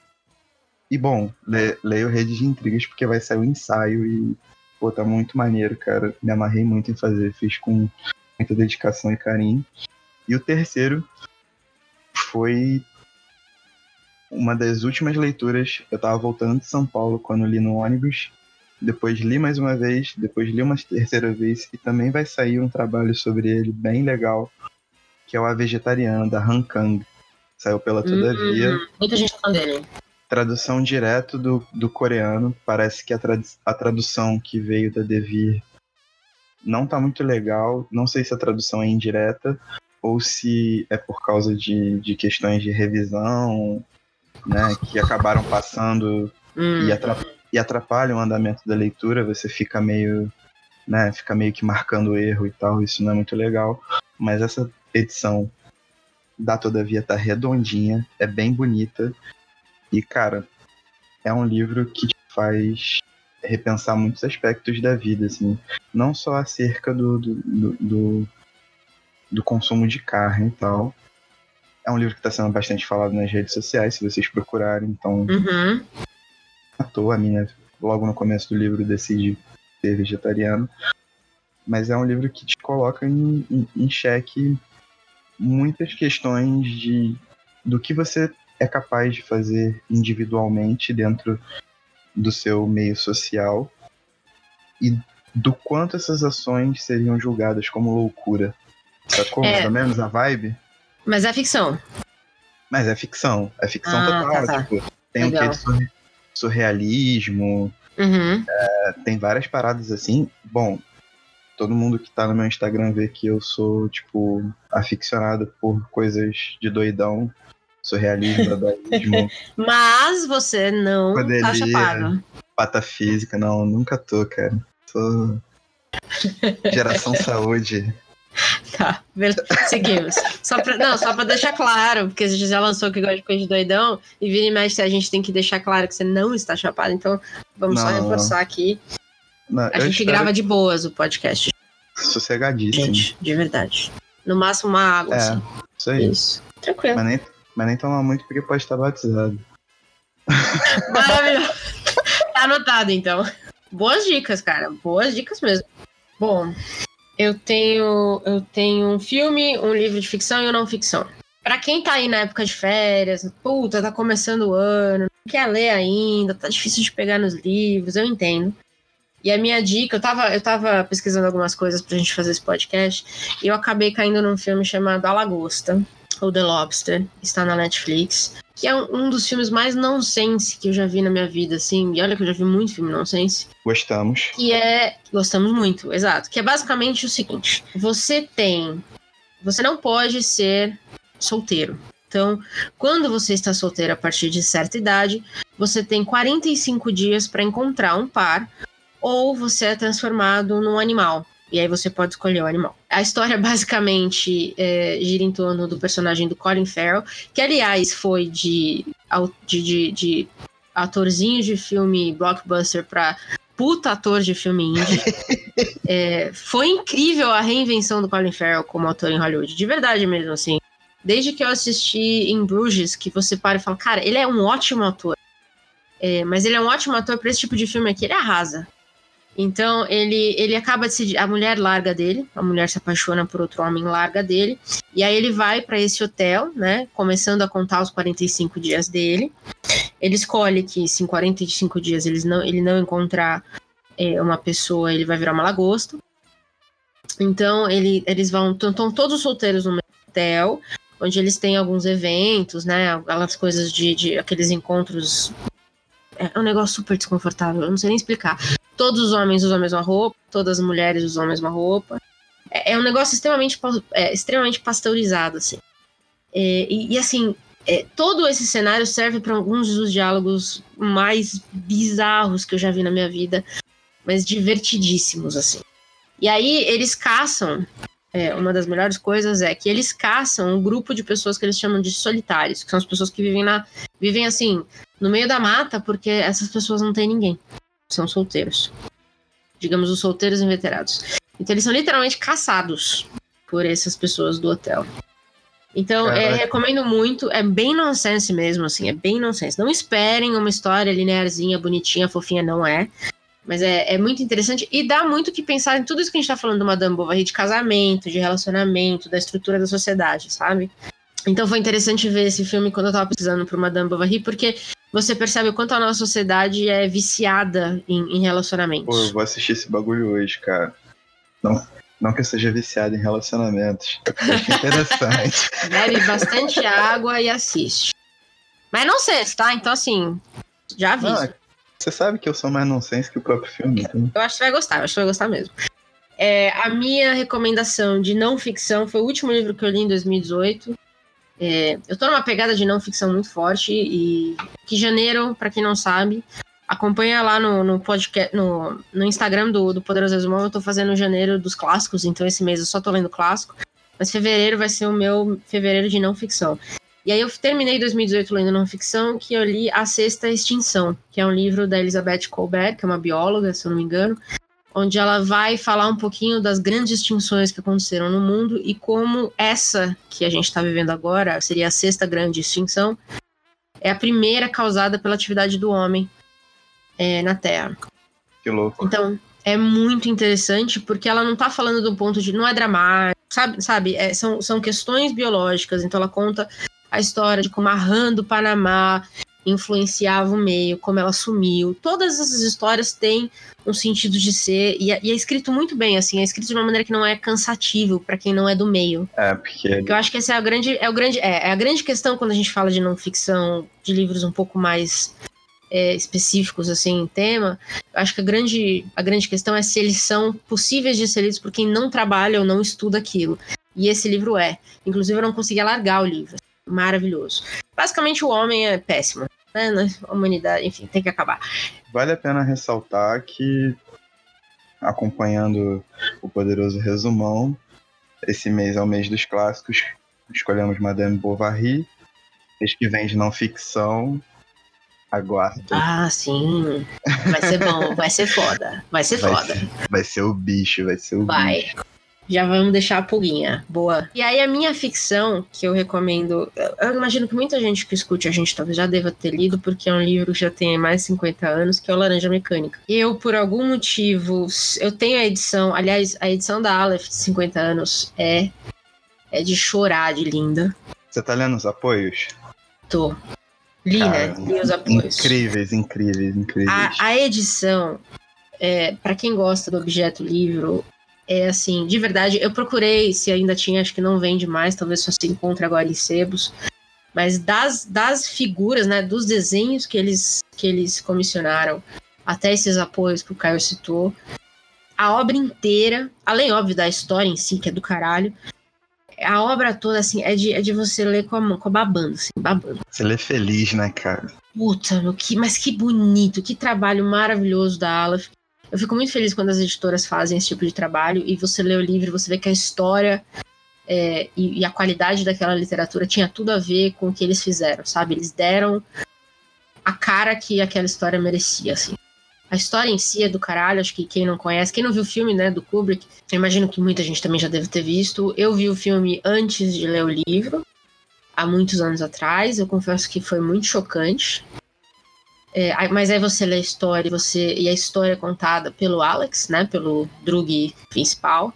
E bom, le, o Rede de Intrigas porque vai sair o ensaio e, pô, tá muito maneiro, cara. Me amarrei muito em fazer, fiz com muita dedicação e carinho. E o terceiro foi uma das últimas leituras. Eu tava voltando de São Paulo quando li no ônibus depois li mais uma vez, depois li uma terceira vez, e também vai sair um trabalho sobre ele bem legal, que é o A Vegetariana, da Han Kang. Saiu pela Todavia. Hum, muita gente falando dele. Tradução direto do, do coreano. Parece que a, trad a tradução que veio da Devir não tá muito legal. Não sei se a tradução é indireta ou se é por causa de, de questões de revisão, né, que acabaram passando Hum, e, atra- e atrapalha o andamento da leitura, você fica meio, né, fica meio que marcando erro e tal, isso não é muito legal. Mas essa edição da Todavia tá redondinha, é bem bonita e, cara, é um livro que te faz repensar muitos aspectos da vida, assim, não só acerca do, do, do, do, do consumo de carne e tal. É um livro que está sendo bastante falado nas redes sociais, se vocês procurarem, então Uhum. Toa, a minha, logo no começo do livro, decidi ser vegetariano. Mas é um livro que te coloca em, em, em xeque muitas questões de do que você é capaz de fazer individualmente dentro do seu meio social e do quanto essas ações seriam julgadas como loucura. Sacou? É. Mais ou menos a vibe? Mas é ficção. Mas é ficção. É ficção Ah, total. tá, tá. Tipo, tem um Legal. quê de surrealismo, Uhum. tem várias paradas assim. Bom, todo mundo que tá no meu Instagram vê que eu sou, tipo, aficionado por coisas de doidão, surrealismo, <laughs> dadaísmo, Mas você não Poderia. tá chapado. patafísica. Não, nunca tô, cara. Sou <laughs> geração saúde. <laughs> Tá, beleza. seguimos. Só pra, não, só pra deixar claro, porque a gente já lançou que gosta de coisa de doidão, e vira e mexe, a gente tem que deixar claro que você não está chapado, então vamos só Não, não. reforçar aqui. Não, A gente grava de boas o podcast, sossegadíssimo. gente, de verdade. No máximo uma água, É, assim. Isso aí. Isso. Tranquilo. Mas nem, mas nem toma muito porque pode estar batizado. <laughs> Maravilhoso. Tá anotado, então. Boas dicas, cara. Boas dicas mesmo. Bom, eu tenho, eu tenho um filme, um livro de ficção e um não ficção. Pra quem tá aí na época de férias, puta, tá começando o ano, não quer ler ainda, tá difícil de pegar nos livros, eu entendo. E a minha dica, eu tava, eu tava pesquisando algumas coisas pra gente fazer esse podcast, e eu acabei caindo num filme chamado A Lagosta, ou The Lobster, está na Netflix que é um, dos filmes mais nonsense que eu já vi na minha vida, assim. E olha que eu já vi muito filme nonsense. Gostamos. Que é. Gostamos muito, exato. Que é basicamente o seguinte: você tem. Você não pode ser solteiro. Então, quando você está solteiro a partir de certa idade, você tem 45 dias para encontrar um par, ou você é transformado num animal. E aí você pode escolher o animal. A história <laughs> basicamente é, gira em torno do personagem do Colin Farrell, que aliás foi de, de, de, de atorzinho de filme blockbuster para puta ator de filme indie. <laughs> É, foi incrível a reinvenção do Colin Farrell como ator em Hollywood, de verdade mesmo, assim. Desde que eu assisti em Bruges, que você para e fala, cara, ele é um ótimo ator. É, mas ele é um ótimo ator para esse tipo de filme aqui, ele arrasa. Então, ele, ele acaba de. A mulher larga dele, a mulher se apaixona por outro homem, larga dele. E aí ele vai para esse hotel, né? Começando a contar os 45 dias dele. Ele escolhe que se em 45 dias eles não, ele não encontrar é, uma pessoa, ele vai virar uma lagosta. Então, ele, eles vão. Estão todos solteiros no hotel, onde eles têm alguns eventos, né? Aquelas coisas de, de aqueles encontros. É um negócio super desconfortável, eu não sei nem explicar. Todos os homens usam a mesma roupa, todas as mulheres usam a mesma roupa. É, é um negócio extremamente, é, extremamente pasteurizado, assim. É, e, e, assim, é, todo esse cenário serve para alguns dos diálogos mais bizarros que eu já vi na minha vida, mas divertidíssimos, assim. E aí eles caçam. É, uma das melhores coisas é que eles caçam um grupo de pessoas que eles chamam de solitários, que são as pessoas que vivem na vivem assim no meio da mata, porque essas pessoas não têm ninguém, são solteiros, digamos os solteiros inveterados. Então eles são literalmente caçados por essas pessoas do hotel. Então, é, recomendo muito. É bem nonsense mesmo, assim. É bem nonsense. Não esperem uma história linearzinha, bonitinha, fofinha, não é. Mas é, é muito interessante e dá muito que pensar em tudo isso que a gente tá falando do Madame Bovary, de casamento, de relacionamento, da estrutura da sociedade, sabe? Então foi interessante ver esse filme quando eu tava precisando pro Madame Bovary, porque você percebe o quanto a nossa sociedade é viciada em, em relacionamentos. Pô, eu vou assistir esse bagulho hoje, cara. Não, não que eu seja viciado em relacionamentos. Acho interessante. <laughs> Bebe bastante água e assiste. Mas não sei, tá? Então, assim, já aviso. Não, você sabe que eu sou mais nonsense que o próprio filme. Então... Eu acho que você vai gostar, eu acho que você vai gostar mesmo. É, a minha recomendação de não ficção foi o último livro que eu li em 2018. É, eu tô numa pegada de não ficção muito forte e que janeiro, para quem não sabe, Acompanha lá no, no podcast, no, no Instagram do, do Poderoso Resumão, eu tô fazendo janeiro dos clássicos, então esse mês eu só tô lendo clássico. Mas fevereiro vai ser o meu fevereiro de não ficção. E aí eu terminei 2018 lendo não ficção, que eu li A Sexta Extinção, que é um livro da Elizabeth Colbert, que é uma bióloga, se eu não me engano, onde ela vai falar um pouquinho das grandes extinções que aconteceram no mundo e como essa que a gente está vivendo agora, seria a sexta grande extinção, é a primeira causada pela atividade do homem é, na Terra. Que louco. Então, é muito interessante porque ela não tá falando do ponto de. Não é dramático, sabe? sabe é, são, são questões biológicas. Então, ela conta a história de como a rã do Panamá influenciava o meio, como ela sumiu. Todas essas histórias têm um sentido de ser e é, e é escrito muito bem, assim, é escrito de uma maneira que não é cansativo para quem não é do meio. É, porque... porque eu acho que essa é a grande é o grande é, é a grande questão quando a gente fala de não ficção, de livros um pouco mais é, específicos assim em tema, eu acho que a grande, a grande questão é se eles são possíveis de ser lidos por quem não trabalha ou não estuda aquilo. E esse livro é. Inclusive, eu não conseguia largar o livro. Maravilhoso. Basicamente, o homem é péssimo. Né? A humanidade, enfim, tem que acabar. Vale a pena ressaltar que, acompanhando o poderoso resumão, esse mês é o mês dos clássicos. Escolhemos Madame Bovary. Mês que vem de não ficção, Aguardo. Ah, sim. Vai ser bom, vai ser foda. Vai ser vai foda. Ser, vai ser o bicho, vai ser o vai. bicho. Já vamos deixar a pulguinha. Boa. E aí, a minha ficção, que eu recomendo. Eu imagino que muita gente que escute a gente talvez já deva ter lido, porque é um livro que já tem mais de 50 anos, que é o Laranja Mecânica. Eu, por algum motivo, eu tenho a edição. Aliás, a edição da Aleph de 50 anos é, é de chorar de linda. Você tá lendo os apoios? Tô. Li, né? Li os apoios. Incríveis, incríveis, incríveis. A, a edição, é, para quem gosta do objeto livro, é assim, de verdade, eu procurei se ainda tinha, acho que não vende mais, talvez só se encontre agora em sebos. Mas das, das figuras, né, dos desenhos que eles, que eles comissionaram, até esses apoios que o Caio citou, a obra inteira, além, óbvio, da história em si, que é do caralho, a obra toda, assim, é de, é de você ler com a mão, com a babando, assim, babando. Você lê feliz, né, cara? Puta, meu, que, mas que bonito, que trabalho maravilhoso da Aleph. Eu fico muito feliz quando as editoras fazem esse tipo de trabalho e você lê o livro, você vê que a história é, e, e, a qualidade daquela literatura tinha tudo a ver com o que eles fizeram, sabe? Eles deram a cara que aquela história merecia, assim. A história em si é do caralho, acho que quem não conhece, quem não viu o filme, né, do Kubrick, eu imagino que muita gente também já deve ter visto. Eu vi o filme antes de ler o livro, há muitos anos atrás, eu confesso que foi muito chocante. É, mas aí você lê a história você, e a história é contada pelo Alex, né, pelo Drug principal.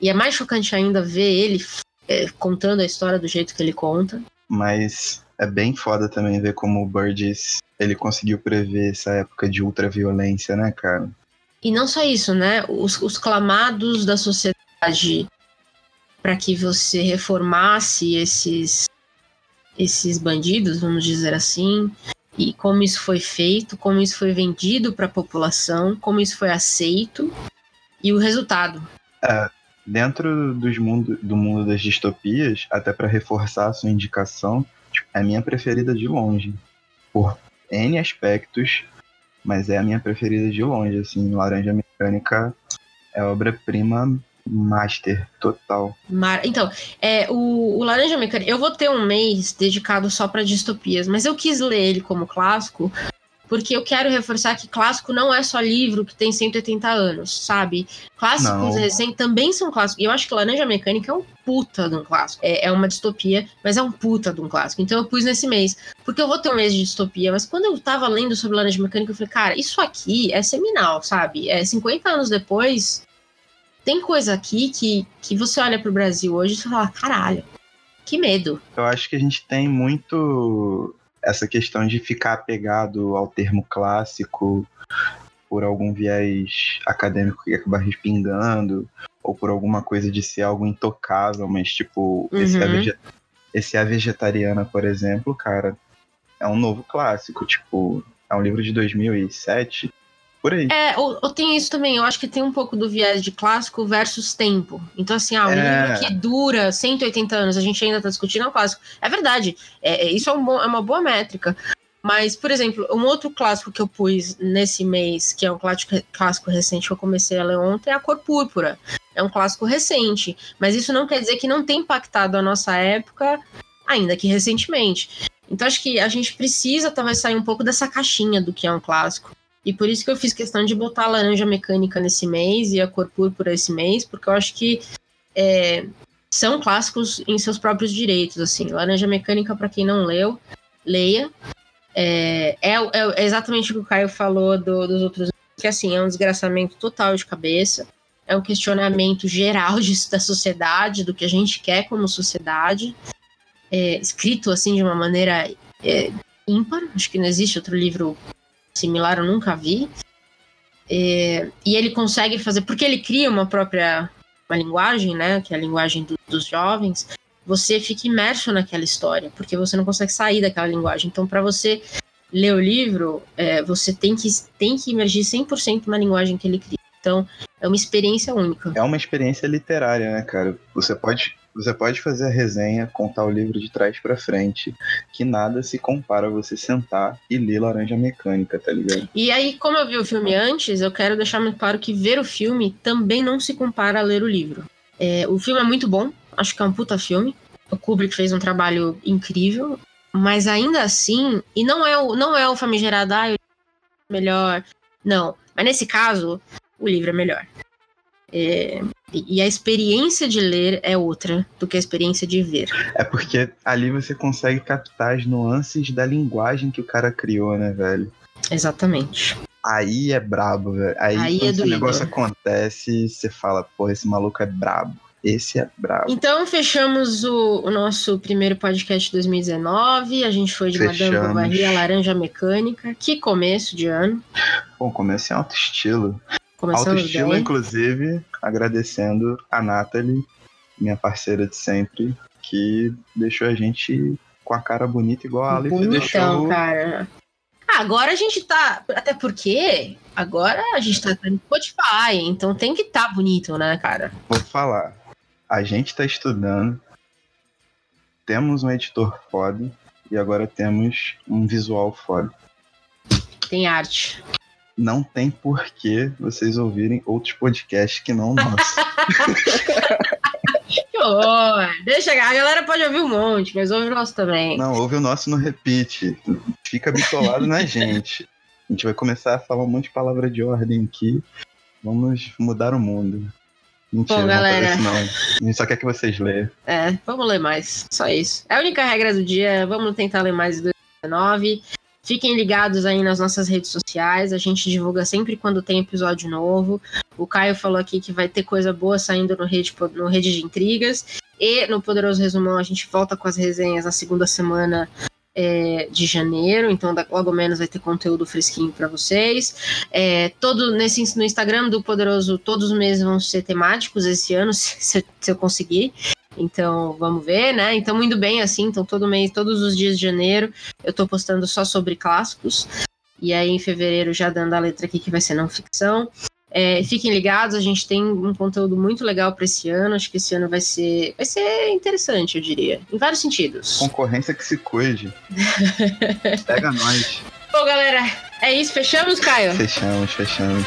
E é mais chocante ainda ver ele é, contando a história do jeito que ele conta. Mas é bem foda também ver como o Burgess ele conseguiu prever essa época de ultraviolência, né, cara? e não só isso, né? Os, os clamados da sociedade para que você reformasse esses esses bandidos, vamos dizer assim, e como isso foi feito, como isso foi vendido para a população, como isso foi aceito e o resultado. É, dentro dos mundo, do mundo das distopias, até para reforçar a sua indicação, tipo, é a minha preferida de longe. Por N aspectos, mas é a minha preferida de longe. Assim, Laranja Mecânica é obra-prima master total. Mar... Então, é, o, o Laranja Mecânica, eu vou ter um mês dedicado só para distopias, mas eu quis ler ele como clássico porque eu quero reforçar que clássico não é só livro que tem 180 anos, sabe? Clássicos recentes também são clássicos. E eu acho que Laranja Mecânica é um puta de um clássico. É, é, uma distopia, mas é um puta de um clássico. Então eu pus nesse mês. Porque eu vou ter um mês de distopia, mas quando eu tava lendo sobre Laranja Mecânica, eu falei, cara, isso aqui é seminal, sabe? É 50 anos depois. Tem coisa aqui que, que você olha pro Brasil hoje e fala, caralho, que medo. Eu acho que a gente tem muito essa questão de ficar apegado ao termo clássico por algum viés acadêmico que acaba respingando, ou por alguma coisa de ser algo intocável, mas tipo, uhum. esse, é vege esse é vegetariana, por exemplo, cara, é um novo clássico, tipo, é um livro de 2007 por aí. É, ou, ou, tem isso também, eu acho que tem um pouco do viés de clássico versus tempo. Então, assim, ah, um é... livro que dura 180 anos, a gente ainda tá discutindo é um clássico. É verdade, é, é, isso é, um bom, é uma boa métrica. Mas, por exemplo, um outro clássico que eu pus nesse mês, que é um clássico, clássico recente que eu comecei a ler ontem, é A Cor Púrpura. É um clássico recente, mas isso não quer dizer que não tem impactado a nossa época, ainda que recentemente. Então, acho que a gente precisa talvez sair um pouco dessa caixinha do que é um clássico. E por isso que eu fiz questão de botar a laranja mecânica nesse mês e a cor púrpura esse mês, porque eu acho que é, são clássicos em seus próprios direitos, assim. Laranja mecânica, para quem não leu, leia. É, é, é, exatamente o que o Caio falou do, dos outros, que assim, é um desgraçamento total de cabeça. É um questionamento geral de, da sociedade, do que a gente quer como sociedade. É, escrito assim de uma maneira é, ímpar. Acho que não existe outro livro similar eu nunca vi. É, e ele consegue fazer, porque ele cria uma própria uma linguagem, né, que é a linguagem do, dos jovens, você fica imerso naquela história, porque você não consegue sair daquela linguagem. Então, para você ler o livro, é, você tem que, tem que imergir 100% na linguagem que ele cria. Então, é uma experiência única. É uma experiência literária, né, cara? Você pode você pode fazer a resenha, contar o livro de trás para frente, que nada se compara a você sentar e ler Laranja Mecânica, tá ligado? E aí, como eu vi o filme antes, eu quero deixar muito claro que ver o filme também não se compara a ler o livro. É, o filme é muito bom, acho que é um puta filme. O Kubrick fez um trabalho incrível, mas ainda assim, e não é o, não é o famigerado, ah, melhor. Não, mas nesse caso, o livro é melhor. É, e a experiência de ler é outra do que a experiência de ver. É porque ali você consegue captar as nuances da linguagem que o cara criou, né, velho? Exatamente. Aí é brabo, velho. Aí, Aí quando é esse negócio acontece, você fala, porra, esse maluco é brabo. Esse é brabo. Então, fechamos o, o nosso primeiro podcast de 2019. A gente foi de fechamos. Madame Bovary a Laranja Mecânica. Que começo de ano. Bom, começo em alto estilo. Começando Alto estilo, bem. inclusive, agradecendo a Nathalie, minha parceira de sempre, que deixou a gente com a cara bonita igual a Aleph deixou. Então, cara. Agora a gente tá. Até porque agora a gente tá no Spotify, então tem que estar tá bonito, né, cara? Vou falar. A gente tá estudando, temos um editor foda e agora temos um visual foda. Tem arte não tem por que vocês ouvirem outros podcasts que não o nosso. <laughs> que horror! Deixa, a galera pode ouvir um monte, mas ouve o nosso também. Não, ouve o nosso no repeat. Fica bitolado na <laughs> gente. A gente vai começar a falar um monte de palavra de ordem aqui. Vamos mudar o mundo. Mentira, Bom, galera. não. A gente só quer que vocês leiam. É, vamos ler mais. Só isso. É a única regra do dia. Vamos tentar ler mais de 2019. Fiquem ligados aí nas nossas redes sociais, a gente divulga sempre quando tem episódio novo. O Caio falou aqui que vai ter coisa boa saindo no Rede, no rede de Intrigas. E no Poderoso Resumão a gente volta com as resenhas na segunda semana é, de janeiro, então logo menos vai ter conteúdo fresquinho para vocês. É, todo nesse no Instagram do Poderoso, todos os meses vão ser temáticos esse ano, <laughs> se- se eu conseguir. Então, vamos ver, né? Então, indo bem assim, então todo mês, todos os dias de janeiro, eu tô postando só sobre clássicos. E aí, em fevereiro, já dando a letra aqui que vai ser não ficção. É, fiquem ligados, a gente tem um conteúdo muito legal para esse ano. Acho que esse ano vai ser, vai ser interessante, eu diria, em vários sentidos. Concorrência que se cuide. <laughs> Pega nós. Bom, galera, é isso. Fechamos, Caio? Fechamos, fechamos.